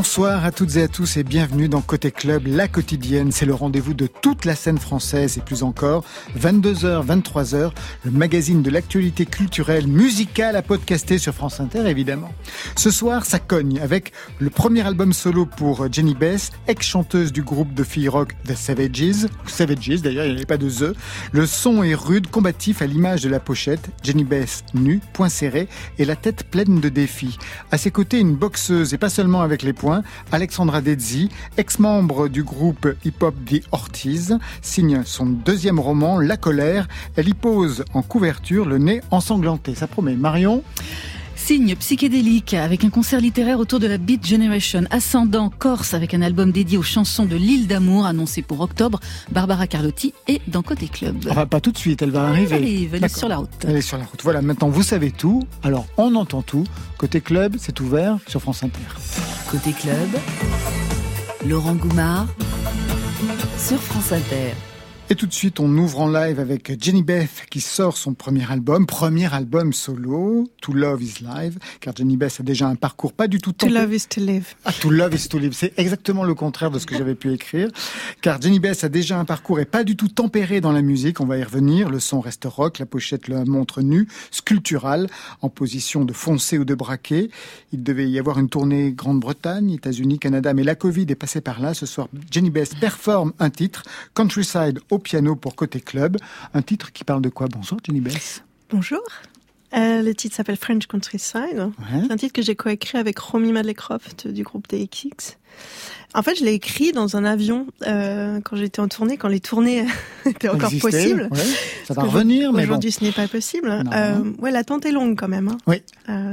Bonsoir à toutes et à tous et bienvenue dans Côté Club, la quotidienne. C'est le rendez-vous de toute la scène française et plus encore. 22h, 23h, le magazine de l'actualité culturelle, musicale à podcaster sur France Inter évidemment. Ce soir, ça cogne avec le premier album solo pour Jenny Bess, ex-chanteuse du groupe de filles rock The Savages. Savages d'ailleurs, il n'y avait pas de The. Le son est rude, combatif à l'image de la pochette. Jenny Bess nue, point serré et la tête pleine de défis. À ses côtés, une boxeuse et pas seulement avec les Alexandra Dezzi, ex-membre du groupe hip-hop The Ortiz, signe son deuxième roman, La colère. Elle y pose en couverture le nez ensanglanté. Ça promet. Marion? Signe psychédélique avec un concert littéraire autour de la Beat Generation, Ascendant Corse avec un album dédié aux chansons de l'île d'amour annoncé pour octobre, Barbara Carlotti et dans Côté Club. Enfin, pas tout de suite, elle va arriver. Elle arrive, elle est sur la route. Elle est sur la route. Voilà, maintenant vous savez tout. Alors on entend tout. Côté Club, c'est ouvert sur France Inter. Côté Club, Laurent Goumard sur France Inter. Et tout de suite, on ouvre en live avec Jenny Beth qui sort son premier album, premier album solo, To Love is Live, car Jenny Beth a déjà un parcours pas du tout To Love is to Live. Ah, To Love is to Live, c'est exactement le contraire de ce que j'avais pu écrire, car Jenny Beth a déjà un parcours et pas du tout tempéré dans la musique, on va y revenir, le son reste rock, la pochette la montre nue, sculpturale, en position de foncer ou de braquer. Il devait y avoir une tournée Grande-Bretagne, États-Unis, Canada, mais la Covid est passée par là. Ce soir, Jenny Beth performe un titre, Countryside au piano pour Côté Club. Un titre qui parle de quoi? Bonsoir Jenny Bess. Bonjour. Euh, le titre s'appelle French Countryside. C'est un titre que j'ai coécrit avec Romy Madlecroft du groupe DXX. En fait, je l'ai écrit dans un avion euh, quand j'étais en tournée, quand les tournées étaient encore possibles. Ça va revenir, mais aujourd'hui, ce n'est pas possible. Euh, ouais, l'attente est longue quand même. Hein. Oui.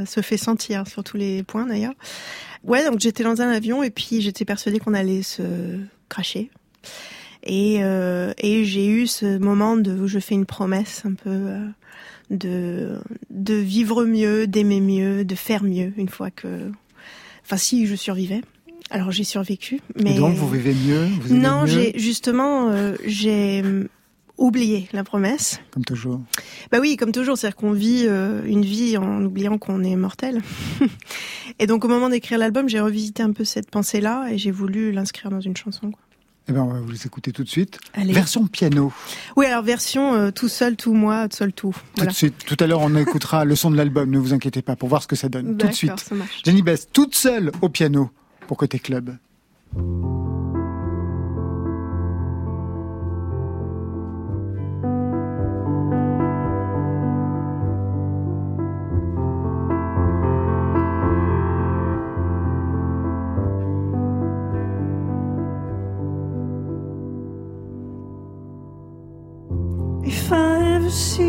Se fait sentir sur tous les points d'ailleurs. Ouais, donc j'étais dans un avion et puis j'étais persuadée qu'on allait se cracher. Et, euh, et j'ai eu ce moment de, où je fais une promesse un peu euh, de, de vivre mieux, d'aimer mieux, de faire mieux une fois que... Enfin, si je survivais. Alors j'ai survécu, mais... Et donc vous vivez mieux vous Non, j'ai justement, euh, j'ai oublié la promesse. Comme toujours. Bah oui, comme toujours, c'est-à-dire qu'on vit euh, une vie en oubliant qu'on est mortel. et donc au moment d'écrire l'album, j'ai revisité un peu cette pensée-là et j'ai voulu l'inscrire dans une chanson. Quoi. Eh bien, on va vous les écouter tout de suite. Version piano. Oui, alors version euh, tout seul, tout moi, seul tout. Tout de suite. Tout à l'heure, on écoutera le son de l'album. Ne vous inquiétez pas pour voir ce que ça donne. Tout de suite. Jenny Bess, toute seule au piano pour côté club. See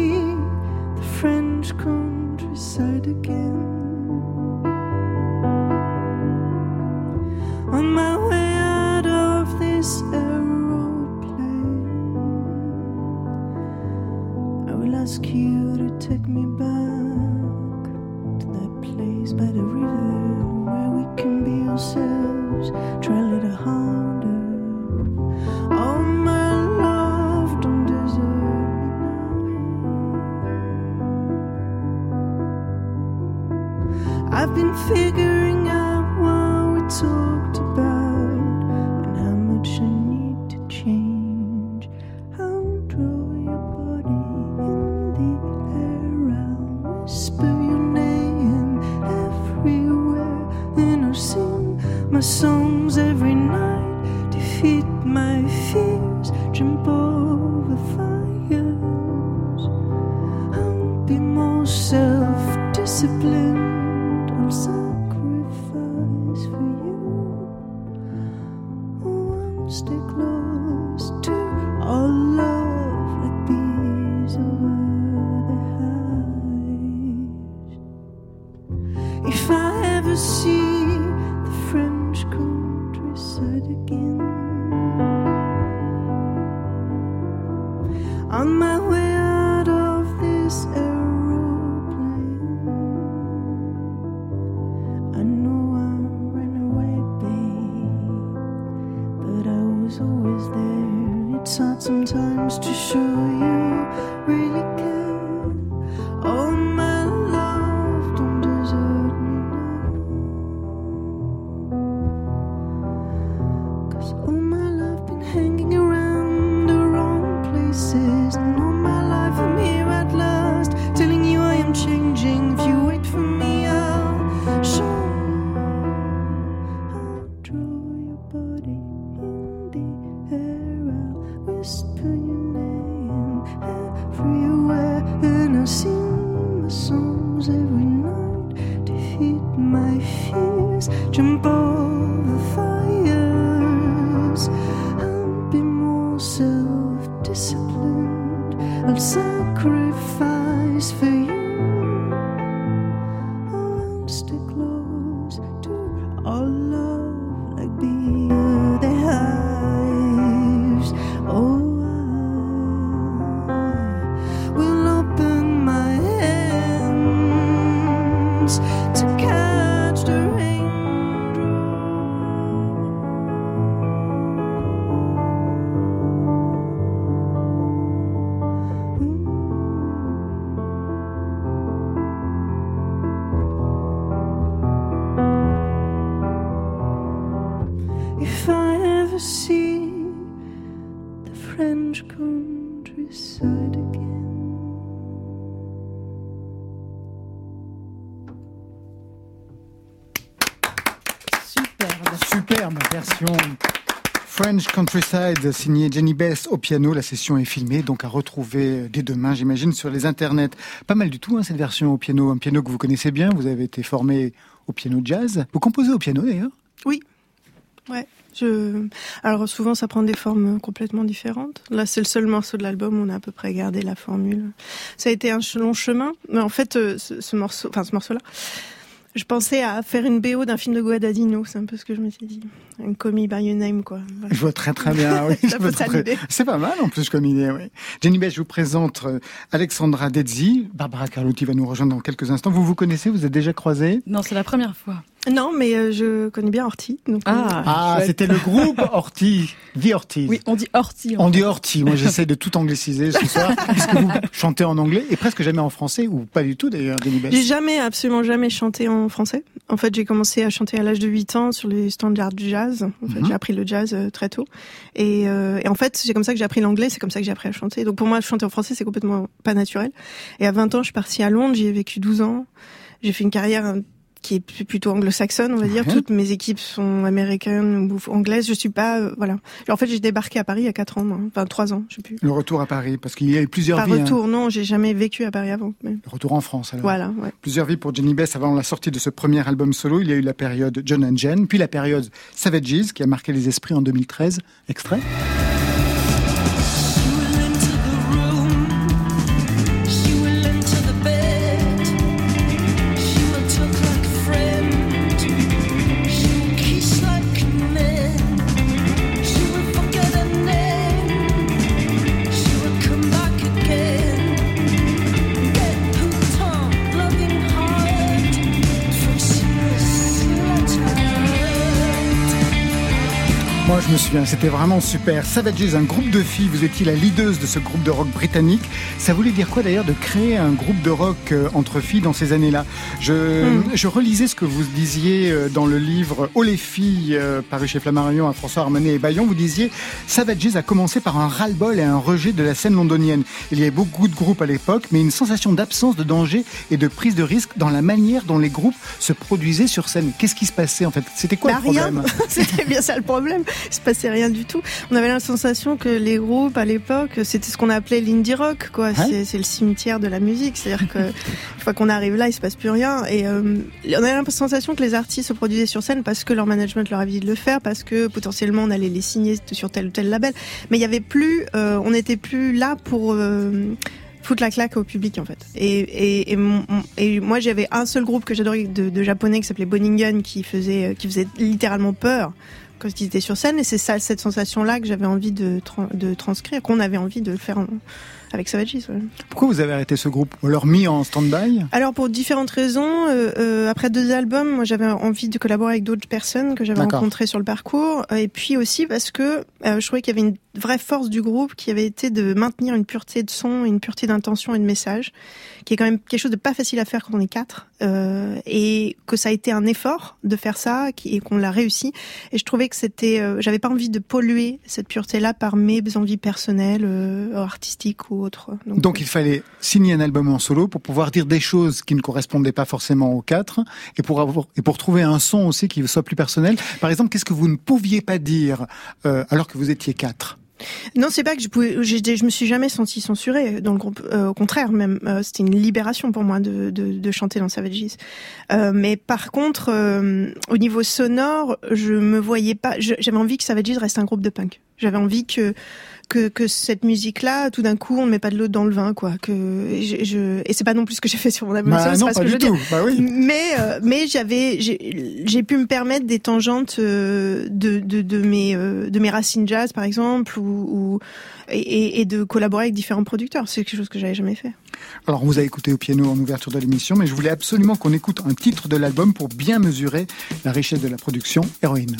French Countryside signée Jenny Bess au piano. La session est filmée, donc à retrouver dès demain, j'imagine, sur les internets. Pas mal du tout, hein, cette version au piano. Un piano que vous connaissez bien. Vous avez été formé au piano jazz. Vous composez au piano d'ailleurs? Oui. Ouais. Alors souvent ça prend des formes complètement différentes. Là c'est le seul morceau de l'album on a à peu près gardé la formule. Ça a été un long chemin, mais en fait euh, ce morceau, enfin ce morceau-là, je pensais à faire une BO d'un film de Guadagnino, c'est un peu ce que je me suis dit. Un Me By Your Name quoi. Voilà. Je vois très très bien. Oui. C'est pas mal en plus comme idée. Oui. Jenny Bess, je vous présente euh, Alexandra Dezzi. Barbara Carlotti va nous rejoindre dans quelques instants. Vous vous connaissez Vous êtes déjà croisés? Non, c'est la première fois. Non mais euh, je connais bien Horty. Donc, euh, Ah, chouette. c'était le groupe Horty, The Horty. Oui, on dit Horty. On dit Horty. Moi, j'essaie de tout angliciser ce soir, puisque vous chantez en anglais et presque jamais en français, ou pas du tout d'ailleurs, Bess. J'ai jamais, absolument jamais chanté en français. En fait, j'ai commencé à chanter à l'âge de 8 ans sur les standards du jazz. En fait, Mhm. j'ai appris le jazz euh, très tôt. Et, euh, et en fait, c'est comme ça que j'ai appris l'anglais, c'est comme ça que j'ai appris à chanter. Donc pour moi, chanter en français, c'est complètement pas naturel. Et à 20 ans, je suis partie à Londres, j'y ai vécu 12 ans. J'ai fait une carrière qui est plutôt anglo-saxonne, on va dire. Ouais. Toutes mes équipes sont américaines ou anglaises. Je suis pas, euh, voilà. En fait, j'ai débarqué à Paris il y a 4 ans, enfin 3 ans, je sais plus. Le retour à Paris, parce qu'il y a eu plusieurs Par vies. hein. retour, non, j'ai jamais vécu à Paris avant. mais Le retour en France, alors. Voilà, ouais. Plusieurs vies pour Jenny Bess avant la sortie de ce premier album solo. Il y a eu la période John and Jen, puis la période Savages, qui a marqué les esprits en 2013. Extrait. Moi, je me souviens, c'était vraiment super. Savages, un groupe de filles, vous étiez la leaduse de ce groupe de rock britannique. Ça voulait dire quoi d'ailleurs de créer un groupe de rock euh, entre filles dans ces années-là? Je, Hmm. je relisais ce que vous disiez euh, dans le livre Oh les filles, euh, paru chez Flammarion à François Armanet et Bayon. Vous disiez Savages a commencé par un ras-le-bol et un rejet de la scène londonienne. Il y avait beaucoup de groupes à l'époque, mais une sensation d'absence de danger et de prise de risque dans la manière dont les groupes se produisaient sur scène. Qu'est-ce qui se passait en fait? C'était quoi Bah, le problème? C'était bien ça le problème. Il se passait rien du tout. On avait la sensation que les groupes à l'époque, c'était ce qu'on appelait l'indie rock, quoi. C'est- C'est le cimetière de la musique. C'est-à-dire que une fois qu'on arrive là, il se passe plus rien. Et euh, on avait la sensation que les artistes se produisaient sur scène parce que leur management leur avait dit de le faire, parce que potentiellement on allait les signer sur tel ou tel label. Mais il y avait plus, euh, on n'était plus là pour euh, foutre la claque au public en fait. Et, et, et, mon- et moi j'avais un seul groupe que j'adorais de, de japonais qui s'appelait Boningen qui faisait qui faisait littéralement peur quand ils étaient sur scène et c'est ça cette sensation là que j'avais envie de, tran- de transcrire qu'on avait envie de faire en- avec Savages. ouais. Pourquoi vous avez arrêté ce groupe On leur mis en stand-by? Alors pour différentes raisons, euh, euh, après deux albums, moi j'avais envie de collaborer avec d'autres personnes que j'avais rencontrées sur le parcours, euh, et puis aussi parce que euh, je trouvais qu'il y avait une vraie force du groupe qui avait été de maintenir une pureté de son, une pureté d'intention et de message, qui est quand même quelque chose de pas facile à faire quand on est quatre, euh, et que ça a été un effort de faire ça, et qu'on l'a réussi. Et je trouvais que c'était, euh, j'avais pas envie de polluer cette pureté-là par mes envies personnelles, euh, artistiques ou autres. Donc il fallait signer un album en solo pour pouvoir dire des choses qui ne correspondaient pas forcément aux quatre et pour avoir et pour trouver un son aussi qui soit plus personnel. Par exemple, qu'est-ce que vous ne pouviez pas dire alors que vous étiez quatre? Non, c'est pas que je pouvais. Je me suis jamais sentie censurée dans le groupe. Euh, au contraire, même euh, c'était une libération pour moi de, chanter dans Savages. Euh, mais par contre, au niveau sonore, je me voyais pas. J'avais envie que Savages reste un groupe de punk. J'avais envie que que, que cette musique-là, tout d'un coup, on ne met pas de l'eau dans le vin, quoi. Que je, je... et c'est pas non plus ce que j'ai fait sur mon album. Bah c'est pas ce pas je du dire. tout. Bah oui. Mais euh, mais j'avais j'ai pu me permettre des tangentes euh, de de de mes euh, de mes racines jazz par exemple ou, ou et, et- et de collaborer avec différents producteurs. C'est quelque chose que j'avais jamais fait. Alors, on vous a écouté au piano en ouverture de l'émission, mais je voulais absolument qu'on écoute un titre de l'album pour bien mesurer la richesse de la production. Héroïne.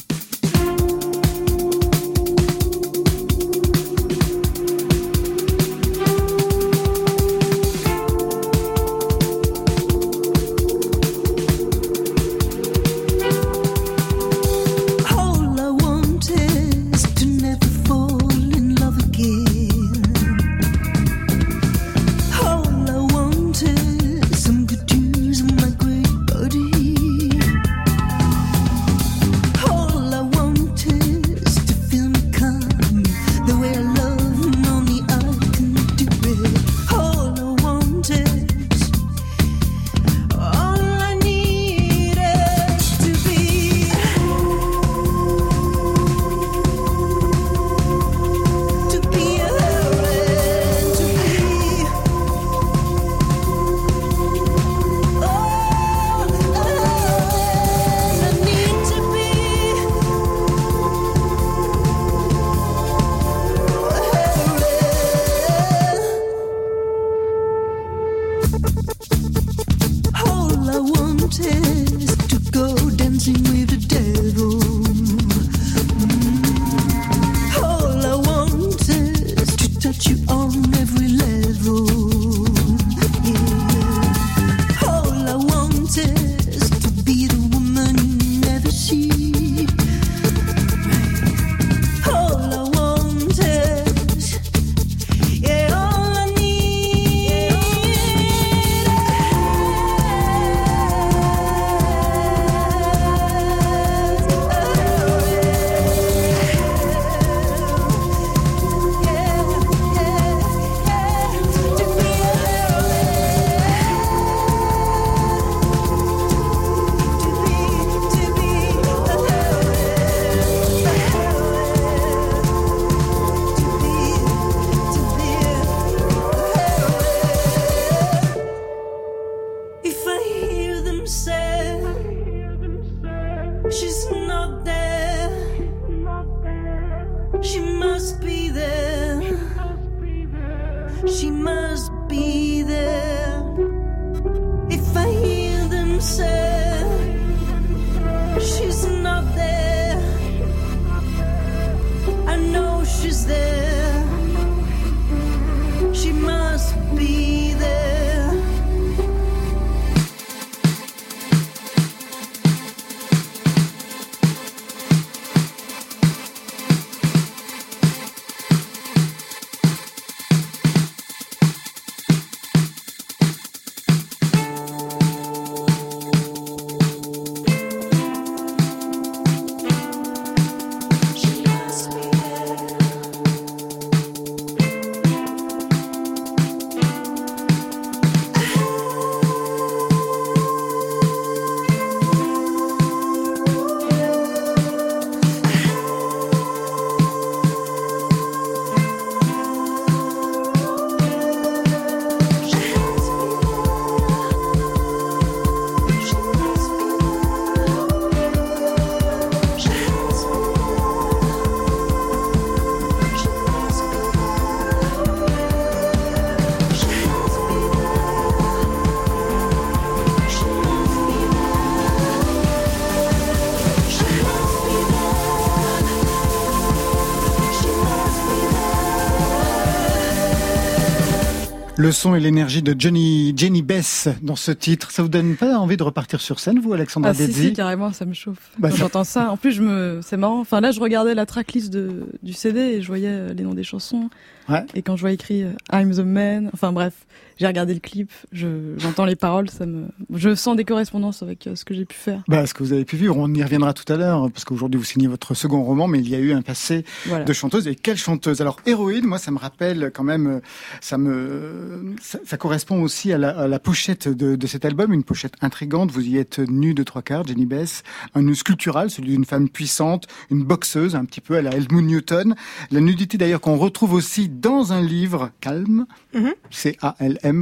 Le son et l'énergie de Johnny, Jenny Bess dans ce titre, ça vous donne pas envie de repartir sur scène, vous, Alexandra Ah Dedzi si, carrément, ça me chauffe. Bah, j'entends ça. En plus, je me, c'est marrant. Enfin, là, je regardais la tracklist de, du CD et je voyais euh, les noms des chansons. Ouais. Et quand je vois écrit euh, I'm the man, enfin bref, j'ai regardé le clip, je, j'entends les paroles, ça me, je sens des correspondances avec euh, ce que j'ai pu faire. Bah, ce que vous avez pu vivre, on y reviendra tout à l'heure, parce qu'aujourd'hui vous signez votre second roman, mais il y a eu un passé Voilà. de chanteuse. Et quelle chanteuse? Alors, héroïne, moi, ça me rappelle quand même, euh, ça me, ça, ça correspond aussi à la, à la pochette de, de cet album, une pochette intrigante. Vous y êtes nue de trois quarts, Jenny Bess, un nu sculptural, celui d'une femme puissante, une boxeuse, un petit peu à la Helmut Newton. La nudité d'ailleurs qu'on retrouve aussi dans un livre calme, Mhm.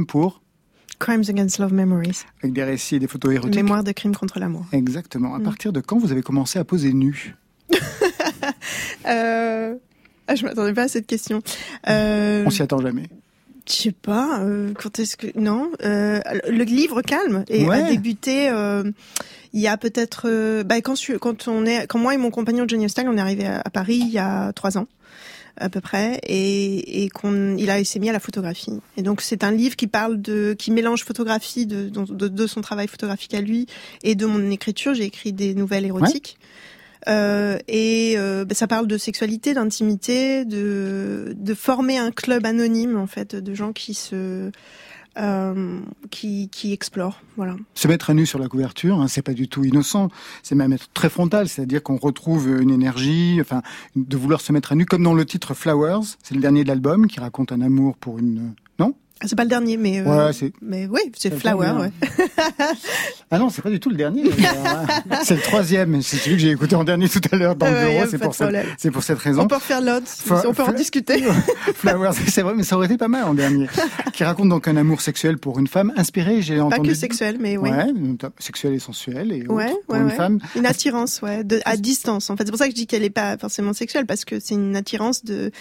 Pour, Crimes Against Love Memories. avec des récits et des photos érotiques. Mémoire de crimes contre l'amour. Exactement. À Mm. partir de quand vous avez commencé à poser nu? Euh... Ah, je m'attendais pas à cette question. Euh... On s'y attend jamais. Je sais pas. euh, quand est-ce que non euh, Le livre calme et Ouais. a débuté. euh, il y a peut-être. bah, quand, je- quand on est, quand moi et mon compagnon Johnny Hostel, on est arrivé à, à Paris il y a trois ans à peu près, et, et qu'on, il a s'est mis à la photographie. Et donc c'est un livre qui parle de, qui mélange photographie de, de, de son travail photographique à lui et de mon écriture. J'ai écrit des nouvelles érotiques. Euh, et euh, bah, ça parle de sexualité, d'intimité, de, de former un club anonyme en fait de gens qui se euh, qui, explorent. Voilà. Se mettre à nu sur la couverture, hein, c'est pas du tout innocent, c'est même être très frontal, c'est-à-dire qu'on retrouve une énergie, enfin, de vouloir se mettre à nu, comme dans le titre Flowers, c'est le dernier de l'album qui raconte un amour pour une. C'est pas le dernier, mais euh, Ouais, c'est. mais oui, c'est Flower. Ouais. Ah non, c'est pas du tout le dernier. hein. c'est le troisième, c'est celui que j'ai écouté en dernier tout à l'heure dans Ouais, le bureau, pas c'est pour, cette- c'est pour cette On raison. peut refaire l'autre, on peut en discuter. Flowers, c'est vrai, mais ça aurait été pas mal en dernier. qui raconte donc un amour sexuel pour une femme inspirée, j'ai Pas entendu. que sexuel, mais oui. Sexuel et sensuel et pour une femme. Une attirance, ouais, de, à distance. En fait, c'est pour ça que je dis qu'elle est pas forcément sexuelle, parce que c'est une attirance de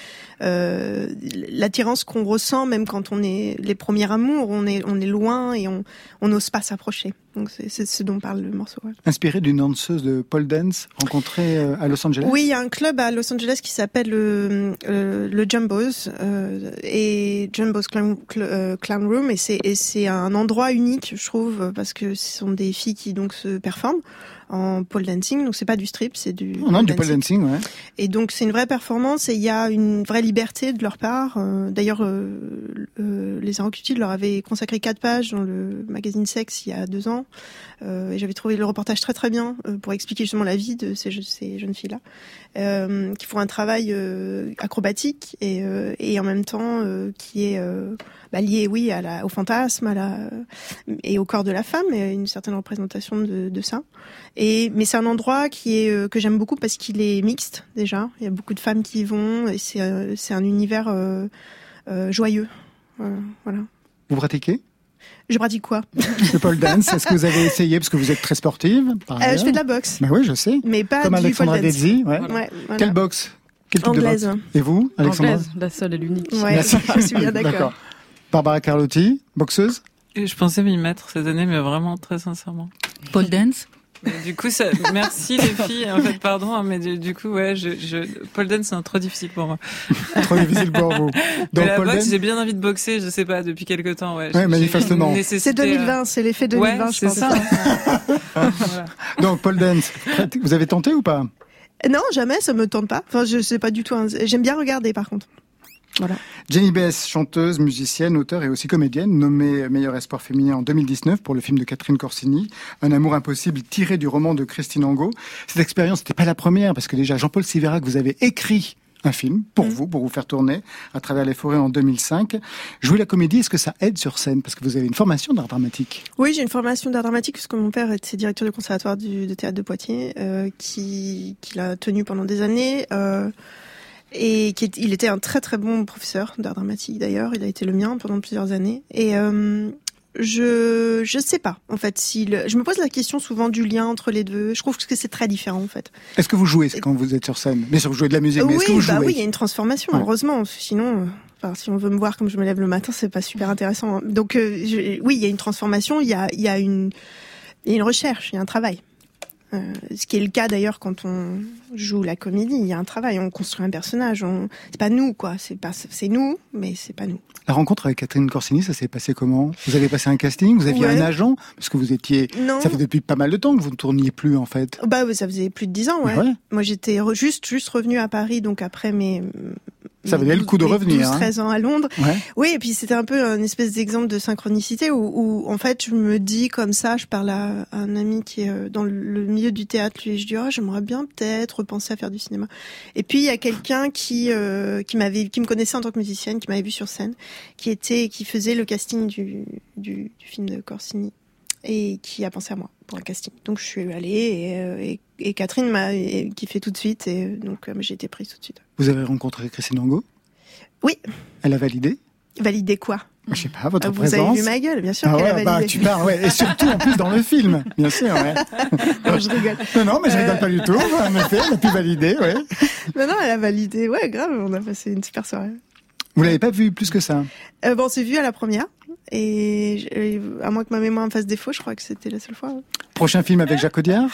euh, l'attirance qu'on ressent même quand on est les premiers amours, on est on est loin et on on n'ose pas s'approcher. Donc c'est ce dont parle le morceau. ouais. Inspiré d'une danseuse de pole dance rencontrée euh, à Los Angeles? Oui, il y a un club à Los Angeles qui s'appelle le, euh, le Jumbos euh, et Jumbos Clown, Cl- Clown Room et c'est et c'est un endroit unique, je trouve, parce que ce sont des filles qui donc se performent en pole dancing, donc c'est pas du strip, c'est du Oh non, du pole dancing, ouais. et donc c'est une vraie performance et il y a une vraie liberté de leur part. Euh, D'ailleurs, euh, euh, les Inrecutiles leur avaient consacré quatre pages dans le magazine Sex il y a deux ans. Euh, et j'avais trouvé le reportage très très bien euh, pour expliquer justement la vie de ces, je- ces jeunes filles-là, euh, qui font un travail euh, acrobatique et, euh, et en même temps qui est bah, lié, oui, au fantasme, et au corps de la femme, et une certaine représentation de, ça. Mais c'est un endroit que j'aime beaucoup parce qu'il est mixte déjà. Il y a beaucoup de femmes qui y vont et c'est un univers joyeux. Vous pratiquez? Je pratique quoi le pole dance Est-ce que vous avez essayé parce que vous êtes très sportive par Euh, Je fais de la boxe, Ben oui, je sais. mais pas Comme du Alexandra pole dance. Desi, ouais. Voilà. Ouais, voilà. Quelle boxe Quel type de Anglaise. boxe Et vous, Alexandra Anglaise, la seule et l'unique. Ouais, Merci. je suis bien d'accord. Barbara Carlotti, boxeuse Et Je pensais m'y mettre cette année, mais vraiment très sincèrement. Pole dance Mais du coup, ça, merci les filles. En fait, pardon, hein, mais du, du coup, ouais, je, je, pole dance, c'est trop difficile pour moi. Trop difficile pour vous. Mais Donc, la boxe, dance, j'ai bien envie de boxer, je sais pas, depuis quelque temps, ouais. Manifestement. C'est nécessité, euh, 2020, c'est l'effet 2020, Ouais, je c'est pense. ça. Voilà. donc pole dance. Vous avez tenté ou pas? Non, jamais, ça me tente pas. Enfin, je sais pas du tout. un- J'aime bien regarder, par contre. Jenny Bess, chanteuse, musicienne, auteure et aussi comédienne, nommée meilleur espoir féminin en 2019 pour le film de Catherine Corsini, Un amour impossible tiré du roman de Christine Angot. Cette expérience n'était pas la première parce que déjà Jean-Paul Siverac, vous avez écrit un film pour Mm. vous, pour vous faire tourner à travers les forêts en 2005. Jouer la comédie, est-ce que ça aide sur scène? Parce que vous avez une formation d'art dramatique. Oui, j'ai une formation d'art dramatique puisque mon père était directeur du conservatoire du, de théâtre de Poitiers, euh, qui, qui l'a tenu pendant des années. Euh, et qui est- il était un très très bon professeur d'art dramatique d'ailleurs. Il a été le mien pendant plusieurs années. Et euh, je je sais pas en fait si le- je me pose la question souvent du lien entre les deux. Je trouve que c'est très différent en fait. Est-ce que vous jouez quand vous êtes sur scène? Bien sûr, vous jouez de la musique, mais est-ce que oui, vous bah jouez? oui, il y a une transformation. Ouais. Heureusement, sinon. euh, Enfin, si on veut me voir comme je me lève le matin, c'est pas super intéressant. hein. Donc, euh, je- oui, il y a une transformation, il y a, il y a une, il y a une recherche, il y a un travail. Euh, ce qui est le cas d'ailleurs quand on joue la comédie. Il y a un travail, on construit un personnage. On... C'est pas nous, quoi. C'est pas, c'est nous, mais c'est pas nous. La rencontre avec Catherine Corsini, ça s'est passé comment? Vous avez passé un casting Vous aviez Ouais. un agent Parce que vous étiez... Non. Ça fait depuis pas mal de temps que vous ne tourniez plus, en fait. Bah, ça faisait plus de dix ans, ouais. Ouais. Moi, j'étais juste, juste revenue à Paris, donc après mes. Ça valait le coup de 12, revenir, mes hein. 12, 13 ans à Londres. Ouais. Oui, et puis c'était un peu un espèce d'exemple de synchronicité où, où, en fait, je me dis comme ça, je parle à un ami qui est euh, dans le- milieu du théâtre, lui, je dis, oh, j'aimerais bien peut-être repenser à faire du cinéma. Et puis, il y a quelqu'un qui, euh, qui m'avait, qui me connaissait en tant que musicienne, qui m'avait vu sur scène, qui était, qui faisait le casting du, du, du film de Corsini et qui a pensé à moi pour un casting. Donc je suis allée et, euh, et, et Catherine m'a et- kiffé tout de suite et donc j'ai été prise tout de suite. Vous avez rencontré Christine Angot? Oui. Elle a validé? Validé quoi? Je sais pas, votre Ah, Vous présence avez vu ma gueule, bien sûr Ah ouais, a bah, tu parles, ouais. Et surtout, en plus, dans le film, bien sûr, ouais. Non, je rigole. Non, non, mais je rigole pas du tout. En effet, elle a pu valider, ouais. Non, non, elle a validé. Ouais, grave, on a passé une super soirée. Vous l'avez pas vu plus que ça? Euh, bon, on s'est vu à la première. Et à moins que ma mémoire me fasse défaut, je crois que c'était la seule fois. Prochain film avec Jacques Audiard?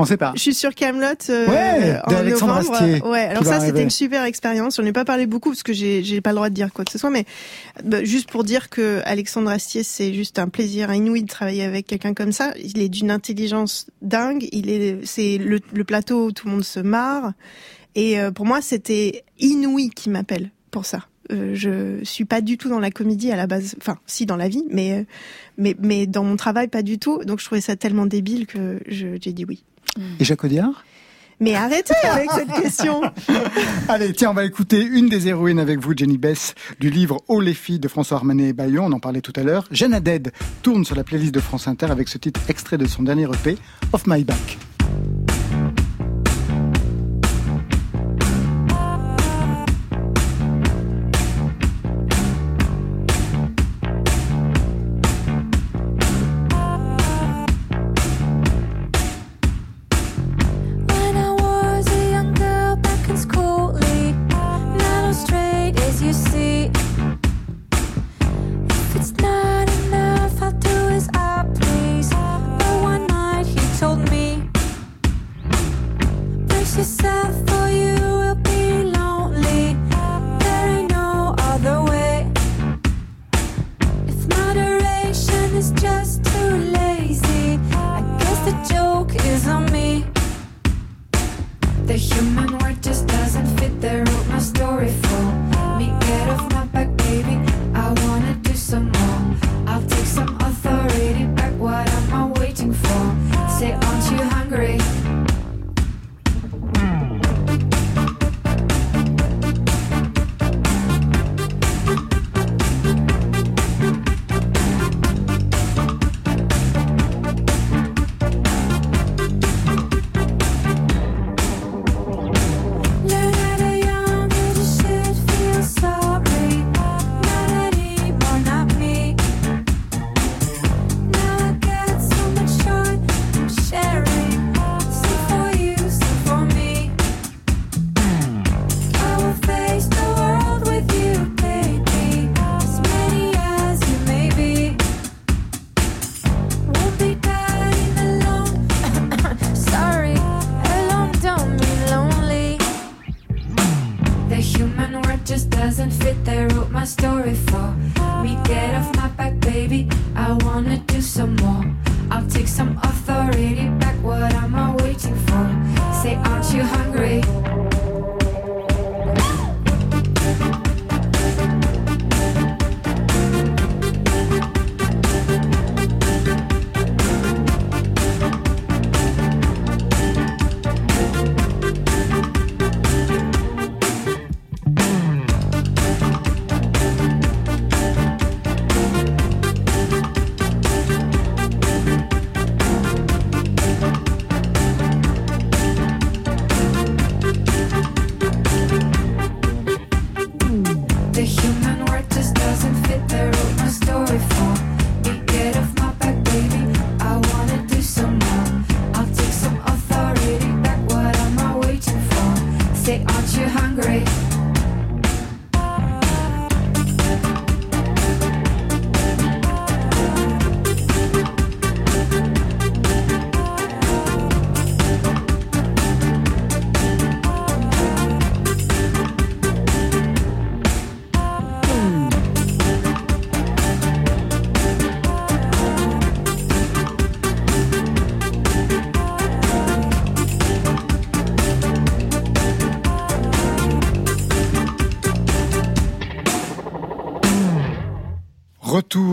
On sait pas. Je suis sur Camelot euh, Ouais, en novembre. Astier, Ouais, alors qui ça c'était une super expérience. On n'est pas parlé beaucoup parce que j'ai j'ai pas le droit de dire quoi que ce soit, mais bah, juste pour dire que Alexandre Astier c'est juste un plaisir inouï de travailler avec quelqu'un comme ça. Il est d'une intelligence dingue. Il est c'est le, le plateau où tout le monde se marre. Et euh, pour moi c'était inouï qu'il m'appelle pour ça. Euh, je suis pas du tout dans la comédie à la base, enfin si dans la vie, mais euh, mais mais dans mon travail pas du tout. Donc je trouvais ça tellement débile que j'ai dit oui. Et Jacques Audiard? Mais arrêtez avec cette question. Allez, tiens, on va écouter une des héroïnes avec vous, Jenny Bess, du livre Oh les filles de François Armanet et Bayon, on en parlait tout à l'heure. Jeanne Haddad tourne sur la playlist de France Inter avec ce titre extrait de son dernier EP, Off My Back.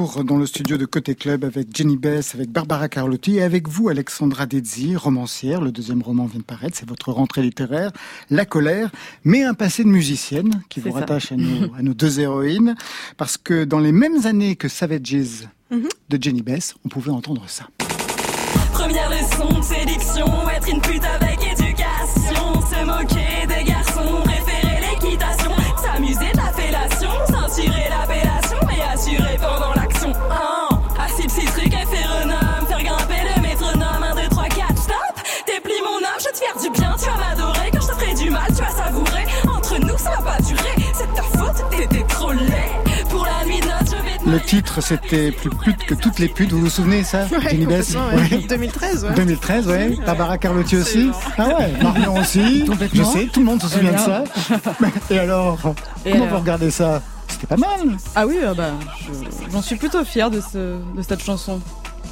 Retour dans le studio de Côté Club avec Jenny Bess, avec Barbara Carlotti et avec vous Alexandra Dezzi, romancière. Le deuxième roman vient de paraître, c'est votre rentrée littéraire, La colère, mais un passé de musicienne qui vous ça. rattache à nos, à nos deux héroïnes. Parce que dans les mêmes années que Savages Mhm. de Jenny Bess, on pouvait entendre ça. Première leçon de séduction, être une pute avec Le titre, c'était Plus pute que toutes les putes. Vous vous souvenez ça, Ouais, Jenny Bess complètement, ouais. Ouais. 2013, ouais. 2013, ouais. Barbara Carlotti aussi. Ah ouais, Marion aussi. Je sais, tout le monde se souvient de ça. Et alors, Et comment alors vous regardez ça? C'était pas mal. Ah oui, euh, bah, je- j'en suis plutôt fière de, ce, de cette chanson.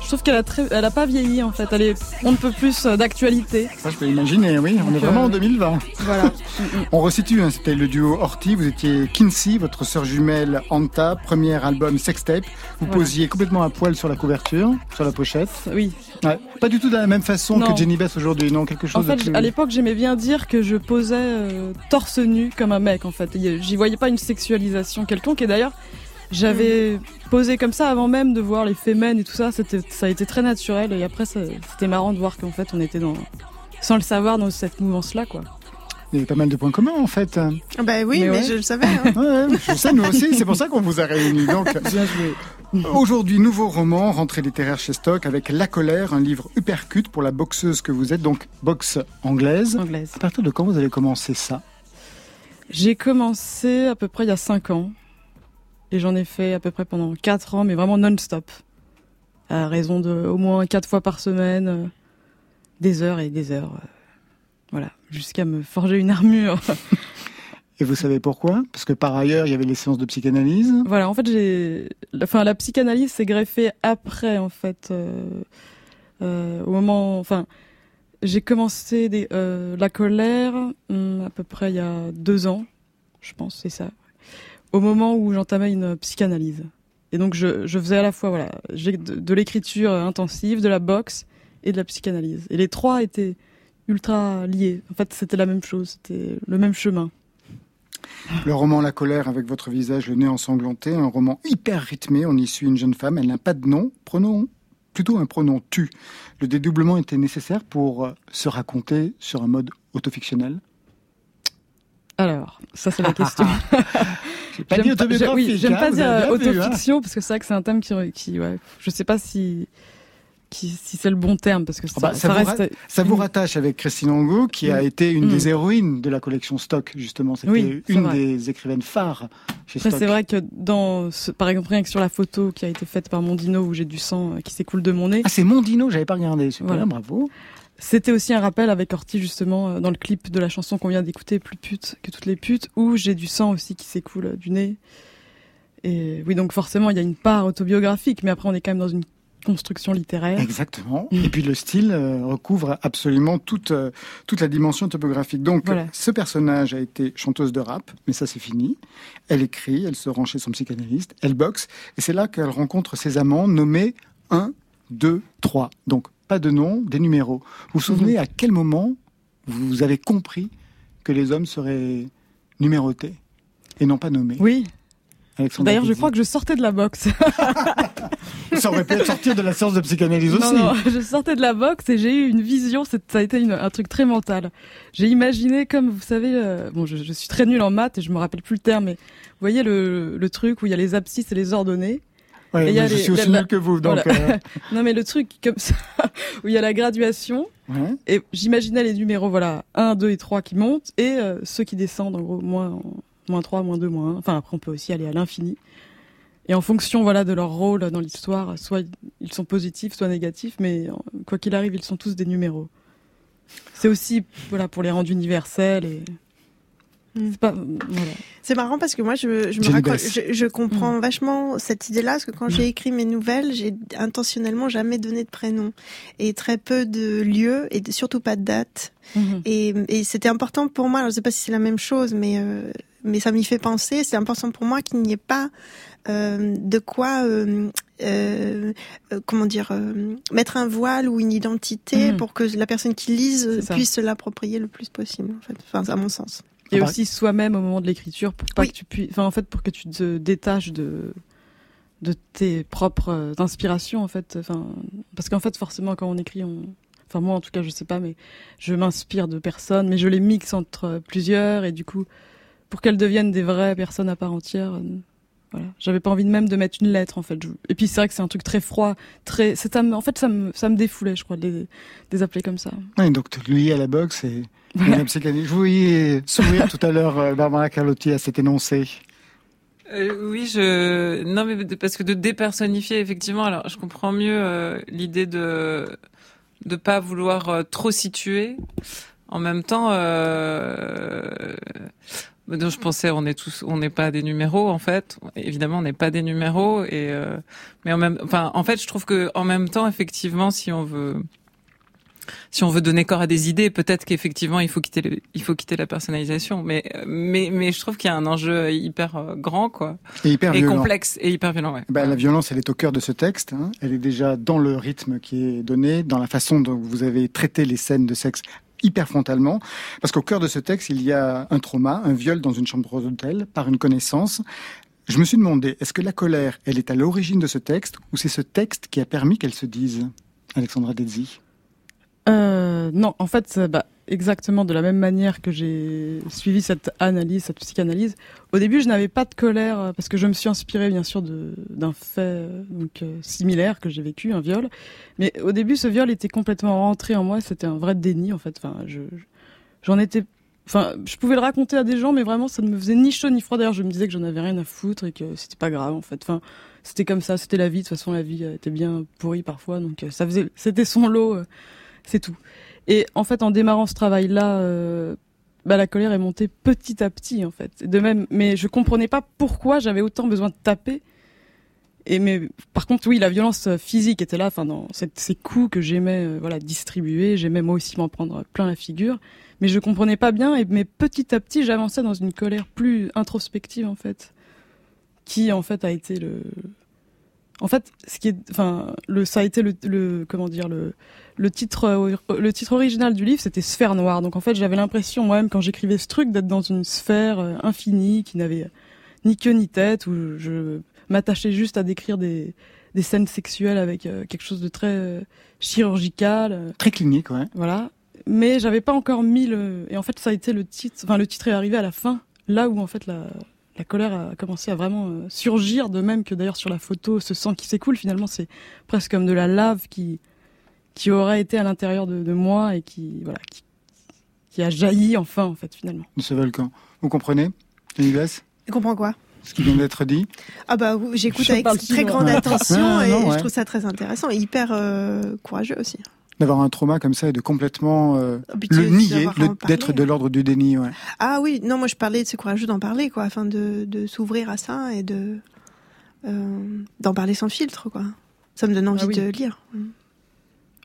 Je trouve qu'elle a très, elle a pas vieilli en fait. Elle est, on ne peut plus euh, d'actualité. Ça, je peux imaginer, oui. On est vraiment euh, en 2020. Voilà. On resitue, hein, c'était le duo Horty, vous étiez Kinsey, votre sœur jumelle Anta, premier album Sextape. Vous Voilà. posiez complètement à poil sur la couverture, sur la pochette. oui. Ouais. Pas du tout de la même façon Non. que Jenny Bess aujourd'hui, non? Quelque chose En fait, de plus... à l'époque, j'aimais bien dire que je posais euh, torse nu comme un mec. En fait, j'y voyais pas une sexualisation quelconque. Et d'ailleurs, j'avais posé comme ça avant même de voir les femmes et tout ça. C'était, ça a été très naturel. Et après, ça- c'était marrant de voir qu'en fait, on était dans, sans le savoir, dans cette mouvance-là, quoi. Il y avait pas mal de points communs, en fait. Bah oui, Mais mais, ouais. je le savais. hein. ouais, je sais, nous aussi, c'est pour ça qu'on vous a réunis. Donc, Bien joué. Aujourd'hui, nouveau roman, rentrée littéraire chez Stock, avec La colère, un livre hypercute pour la boxeuse que vous êtes, donc boxe anglaise. Anglaise. À partir de quand vous avez commencé ça? J'ai commencé à peu près il y a 5 ans. Et j'en ai fait à peu près pendant 4 ans, mais vraiment non-stop. À raison de au moins 4 fois par semaine, euh, des heures et des heures. euh, Voilà, jusqu'à me forger une armure. Et vous savez pourquoi? Parce que par ailleurs, il y avait les séances de psychanalyse? voilà, en fait, j'ai. Enfin, la psychanalyse s'est greffée après, en fait. euh, au moment. Enfin, j'ai commencé des, la colère hum, à peu près il y a deux ans, je pense, c'est ça. Au moment où j'entamais une psychanalyse. Et donc, je, faisais à la fois voilà, de l'écriture intensive, de la boxe et de la psychanalyse. Et les trois étaient ultra liés. En fait, c'était la même chose, c'était le même chemin. Le roman La colère avec votre visage, le nez ensanglanté, un roman hyper rythmé. On y suit une jeune femme, elle n'a pas de nom, pronom, plutôt un pronom tu. Le dédoublement était nécessaire pour euh, se raconter sur un mode autofictionnel. Alors, ça c'est la question. Pas J'aime pas- autobiographique. oui, j'aime pas vous dire euh, vu, hein. autofiction parce que c'est vrai que c'est un thème qui, qui ouais, je sais pas si, qui, si c'est le bon terme parce que ça, bah, ça ça vous reste. Ça vous Mm. rattache avec Christine Angot, qui a Mm. été une Mm. des héroïnes de la collection Stock, justement. C'était Oui, une vrai. des écrivaines phares chez Après, Stock. c'est vrai que dans, ce, par exemple, rien que sur la photo qui a été faite par Mondino où j'ai du sang euh, qui s'écoule de mon nez, Ah, c'est Mondino, j'avais pas regardé. Super, Voilà. bravo. C'était aussi un rappel avec Orti justement euh, dans le clip de la chanson qu'on vient d'écouter, Plus pute que toutes les putes, où j'ai du sang aussi qui s'écoule euh, du nez. Et oui, donc forcément, il y a une part autobiographique, mais après, on est quand même dans une construction littéraire. Exactement. Mm. Et puis le style euh, recouvre absolument toute, euh, toute la dimension topographique. Donc, Voilà. ce personnage a été chanteuse de rap, mais ça c'est fini. Elle écrit, elle se rend chez son psychanalyste, elle boxe, et c'est là qu'elle rencontre ses amants nommés 1, 2, 3. Donc, pas de nom, des numéros. Vous vous souvenez Mhm. à quel moment vous avez compris que les hommes seraient numérotés et non pas nommés? Oui, d'ailleurs, je crois que je sortais de la boxe. Ça aurait pu être sortir de la séance de psychanalyse Non, aussi. non, je sortais de la boxe et j'ai eu une vision, ça a été une- un truc très mental. J'ai imaginé comme, vous savez, euh, bon, je, je suis très nulle en maths et je me rappelle plus le terme, mais vous voyez le, le truc où il y a les abscisses et les ordonnées? Ouais, y a je les- suis aussi la- nul que vous, donc... Voilà. Non mais le truc comme ça, où il y a la graduation, euh, ouais. et j'imaginais les numéros, voilà, 1, 2 et 3 qui montent, et euh, ceux qui descendent, en gros, moins, moins 3, moins 2, moins 1. Enfin, après, on peut aussi aller à l'infini. Et en fonction, voilà, de leur rôle dans l'histoire, soit ils sont positifs, soit négatifs, mais euh, quoi qu'il arrive, ils sont tous des numéros. C'est aussi, voilà, pour les rendre universels et... Mm. C'est pas, voilà. C'est marrant parce que moi, je, me je Mm. comprends vachement cette idée-là parce que quand j'ai écrit mes nouvelles, j'ai intentionnellement jamais donné de prénom et très peu de lieux et surtout pas de date. Mhm. Et, et c'était important pour moi. Alors, je sais pas si c'est la même chose, mais euh, mais ça m'y fait penser. C'est important pour moi qu'il n'y ait pas euh, de quoi, euh, euh, euh, comment dire, euh, mettre un voile ou une identité Mhm. pour que la personne qui lise puisse se l'approprier le plus possible. En fait, enfin, à mon sens. Et Ah bah- aussi soi-même au moment de l'écriture pour pas Oui. que tu puisses, enfin en fait pour que tu te détaches de de tes propres euh, inspirations en fait, enfin parce qu'en fait forcément quand on écrit on Enfin, moi, en tout cas, je sais pas, mais je m'inspire de personnes, mais je les mixe entre euh, plusieurs, et du coup, pour qu'elles deviennent des vraies personnes à part entière, euh, voilà. J'avais pas envie de même de mettre une lettre, en fait. Je- Et puis, c'est vrai que c'est un truc très froid, très, c'est, ça me- en fait, ça me, ça me défoulait, je crois, de les, de les appeler comme ça. Oui, donc lui à la boxe et. Je voyais sourire tout à l'heure euh, Barbara Carlotti à cet énoncé. Euh, oui, je non mais parce que de dépersonnifier effectivement. Alors, je comprends mieux euh, l'idée de de pas vouloir euh, trop situer. En même temps, euh, donc je pensais, on est tous, on n'est pas des numéros en fait. Évidemment, on n'est pas des numéros et euh, mais en même, enfin, en fait, je trouve que en même temps, effectivement, si on veut si on veut donner corps à des idées, peut-être qu'effectivement il faut quitter le, il faut quitter la personnalisation. Mais mais mais je trouve qu'il y a un enjeu hyper euh, grand quoi Et hyper et violent. complexe et hyper violent. Ouais. Ben, la violence, elle est au cœur de ce texte. hein. Elle est déjà dans le rythme qui est donné, dans la façon dont vous avez traité les scènes de sexe hyper frontalement. Parce qu'au cœur de ce texte, il y a un trauma, un viol dans une chambre d'hôtel par une connaissance. Je me suis demandé, est-ce que la colère, elle est à l'origine de ce texte ou c'est ce texte qui a permis qu'elle se dise? Alexandra Dezi. Euh, non, en fait, bah, exactement de la même manière que j'ai suivi cette analyse, cette psychanalyse. Au début, je n'avais pas de colère euh, parce que je me suis inspirée bien sûr d'un fait euh, donc euh, similaire que j'ai vécu, un viol. Mais au début, ce viol était complètement rentré en moi. C'était un vrai déni en fait. Enfin, je, je- j'en étais. Enfin, je pouvais le raconter à des gens, mais vraiment, ça ne me faisait ni chaud ni froid. D'ailleurs, je me disais que j'en avais rien à foutre et que c'était pas grave en fait. Enfin, c'était comme ça, c'était la vie. De toute façon, la vie était bien pourrie parfois, donc ça faisait, c'était son lot. C'est tout. Et en fait, en démarrant ce travail-là, euh, bah, la colère est montée petit à petit, en fait. De même, mais je comprenais pas pourquoi j'avais autant besoin de taper. Et mais par contre, oui, la violence euh, physique était là, enfin dans ces coups que j'aimais, euh, voilà, distribuer. J'aimais moi aussi m'en prendre plein la figure, mais je comprenais pas bien. Et mais petit à petit, j'avançais dans une colère plus introspective, en fait, qui en fait a été le, en fait, ce qui est, enfin, le, ça a été le, le comment dire le le titre, euh, le titre original du livre, c'était Sphère Noire. Donc en fait, j'avais l'impression moi-même quand j'écrivais ce truc d'être dans une sphère euh, infinie qui n'avait ni queue ni tête, où je, m'attachais juste à décrire des, des scènes sexuelles avec euh, quelque chose de très euh, chirurgical, Très clinique, ouais. voilà. Mais j'avais pas encore mis le, et en fait, ça a été le titre. Enfin, le titre est arrivé à la fin, là où en fait la la colère a commencé à vraiment euh, surgir, de même que d'ailleurs sur la photo, ce sang qui s'écoule, finalement, c'est presque comme de la lave qui qui aurait été à l'intérieur de, de moi et qui voilà qui, qui a jailli enfin en fait finalement. de ce volcan. Vous comprenez? Elivès Tu comprends quoi? Ce qui vient d'être dit Ah bah oui, j'écoute Je avec très grande attention Ah, et non, ouais. je trouve ça très intéressant et hyper euh, courageux aussi. D'avoir un trauma comme ça et de complètement euh, le nier, d'être de l'ordre du déni. Ouais. Ah oui, non, moi je parlais de c'est courageux d'en parler, quoi, afin de, de s'ouvrir à ça et de euh, d'en parler sans filtre, quoi. Ça me donne envie Ah oui. de lire.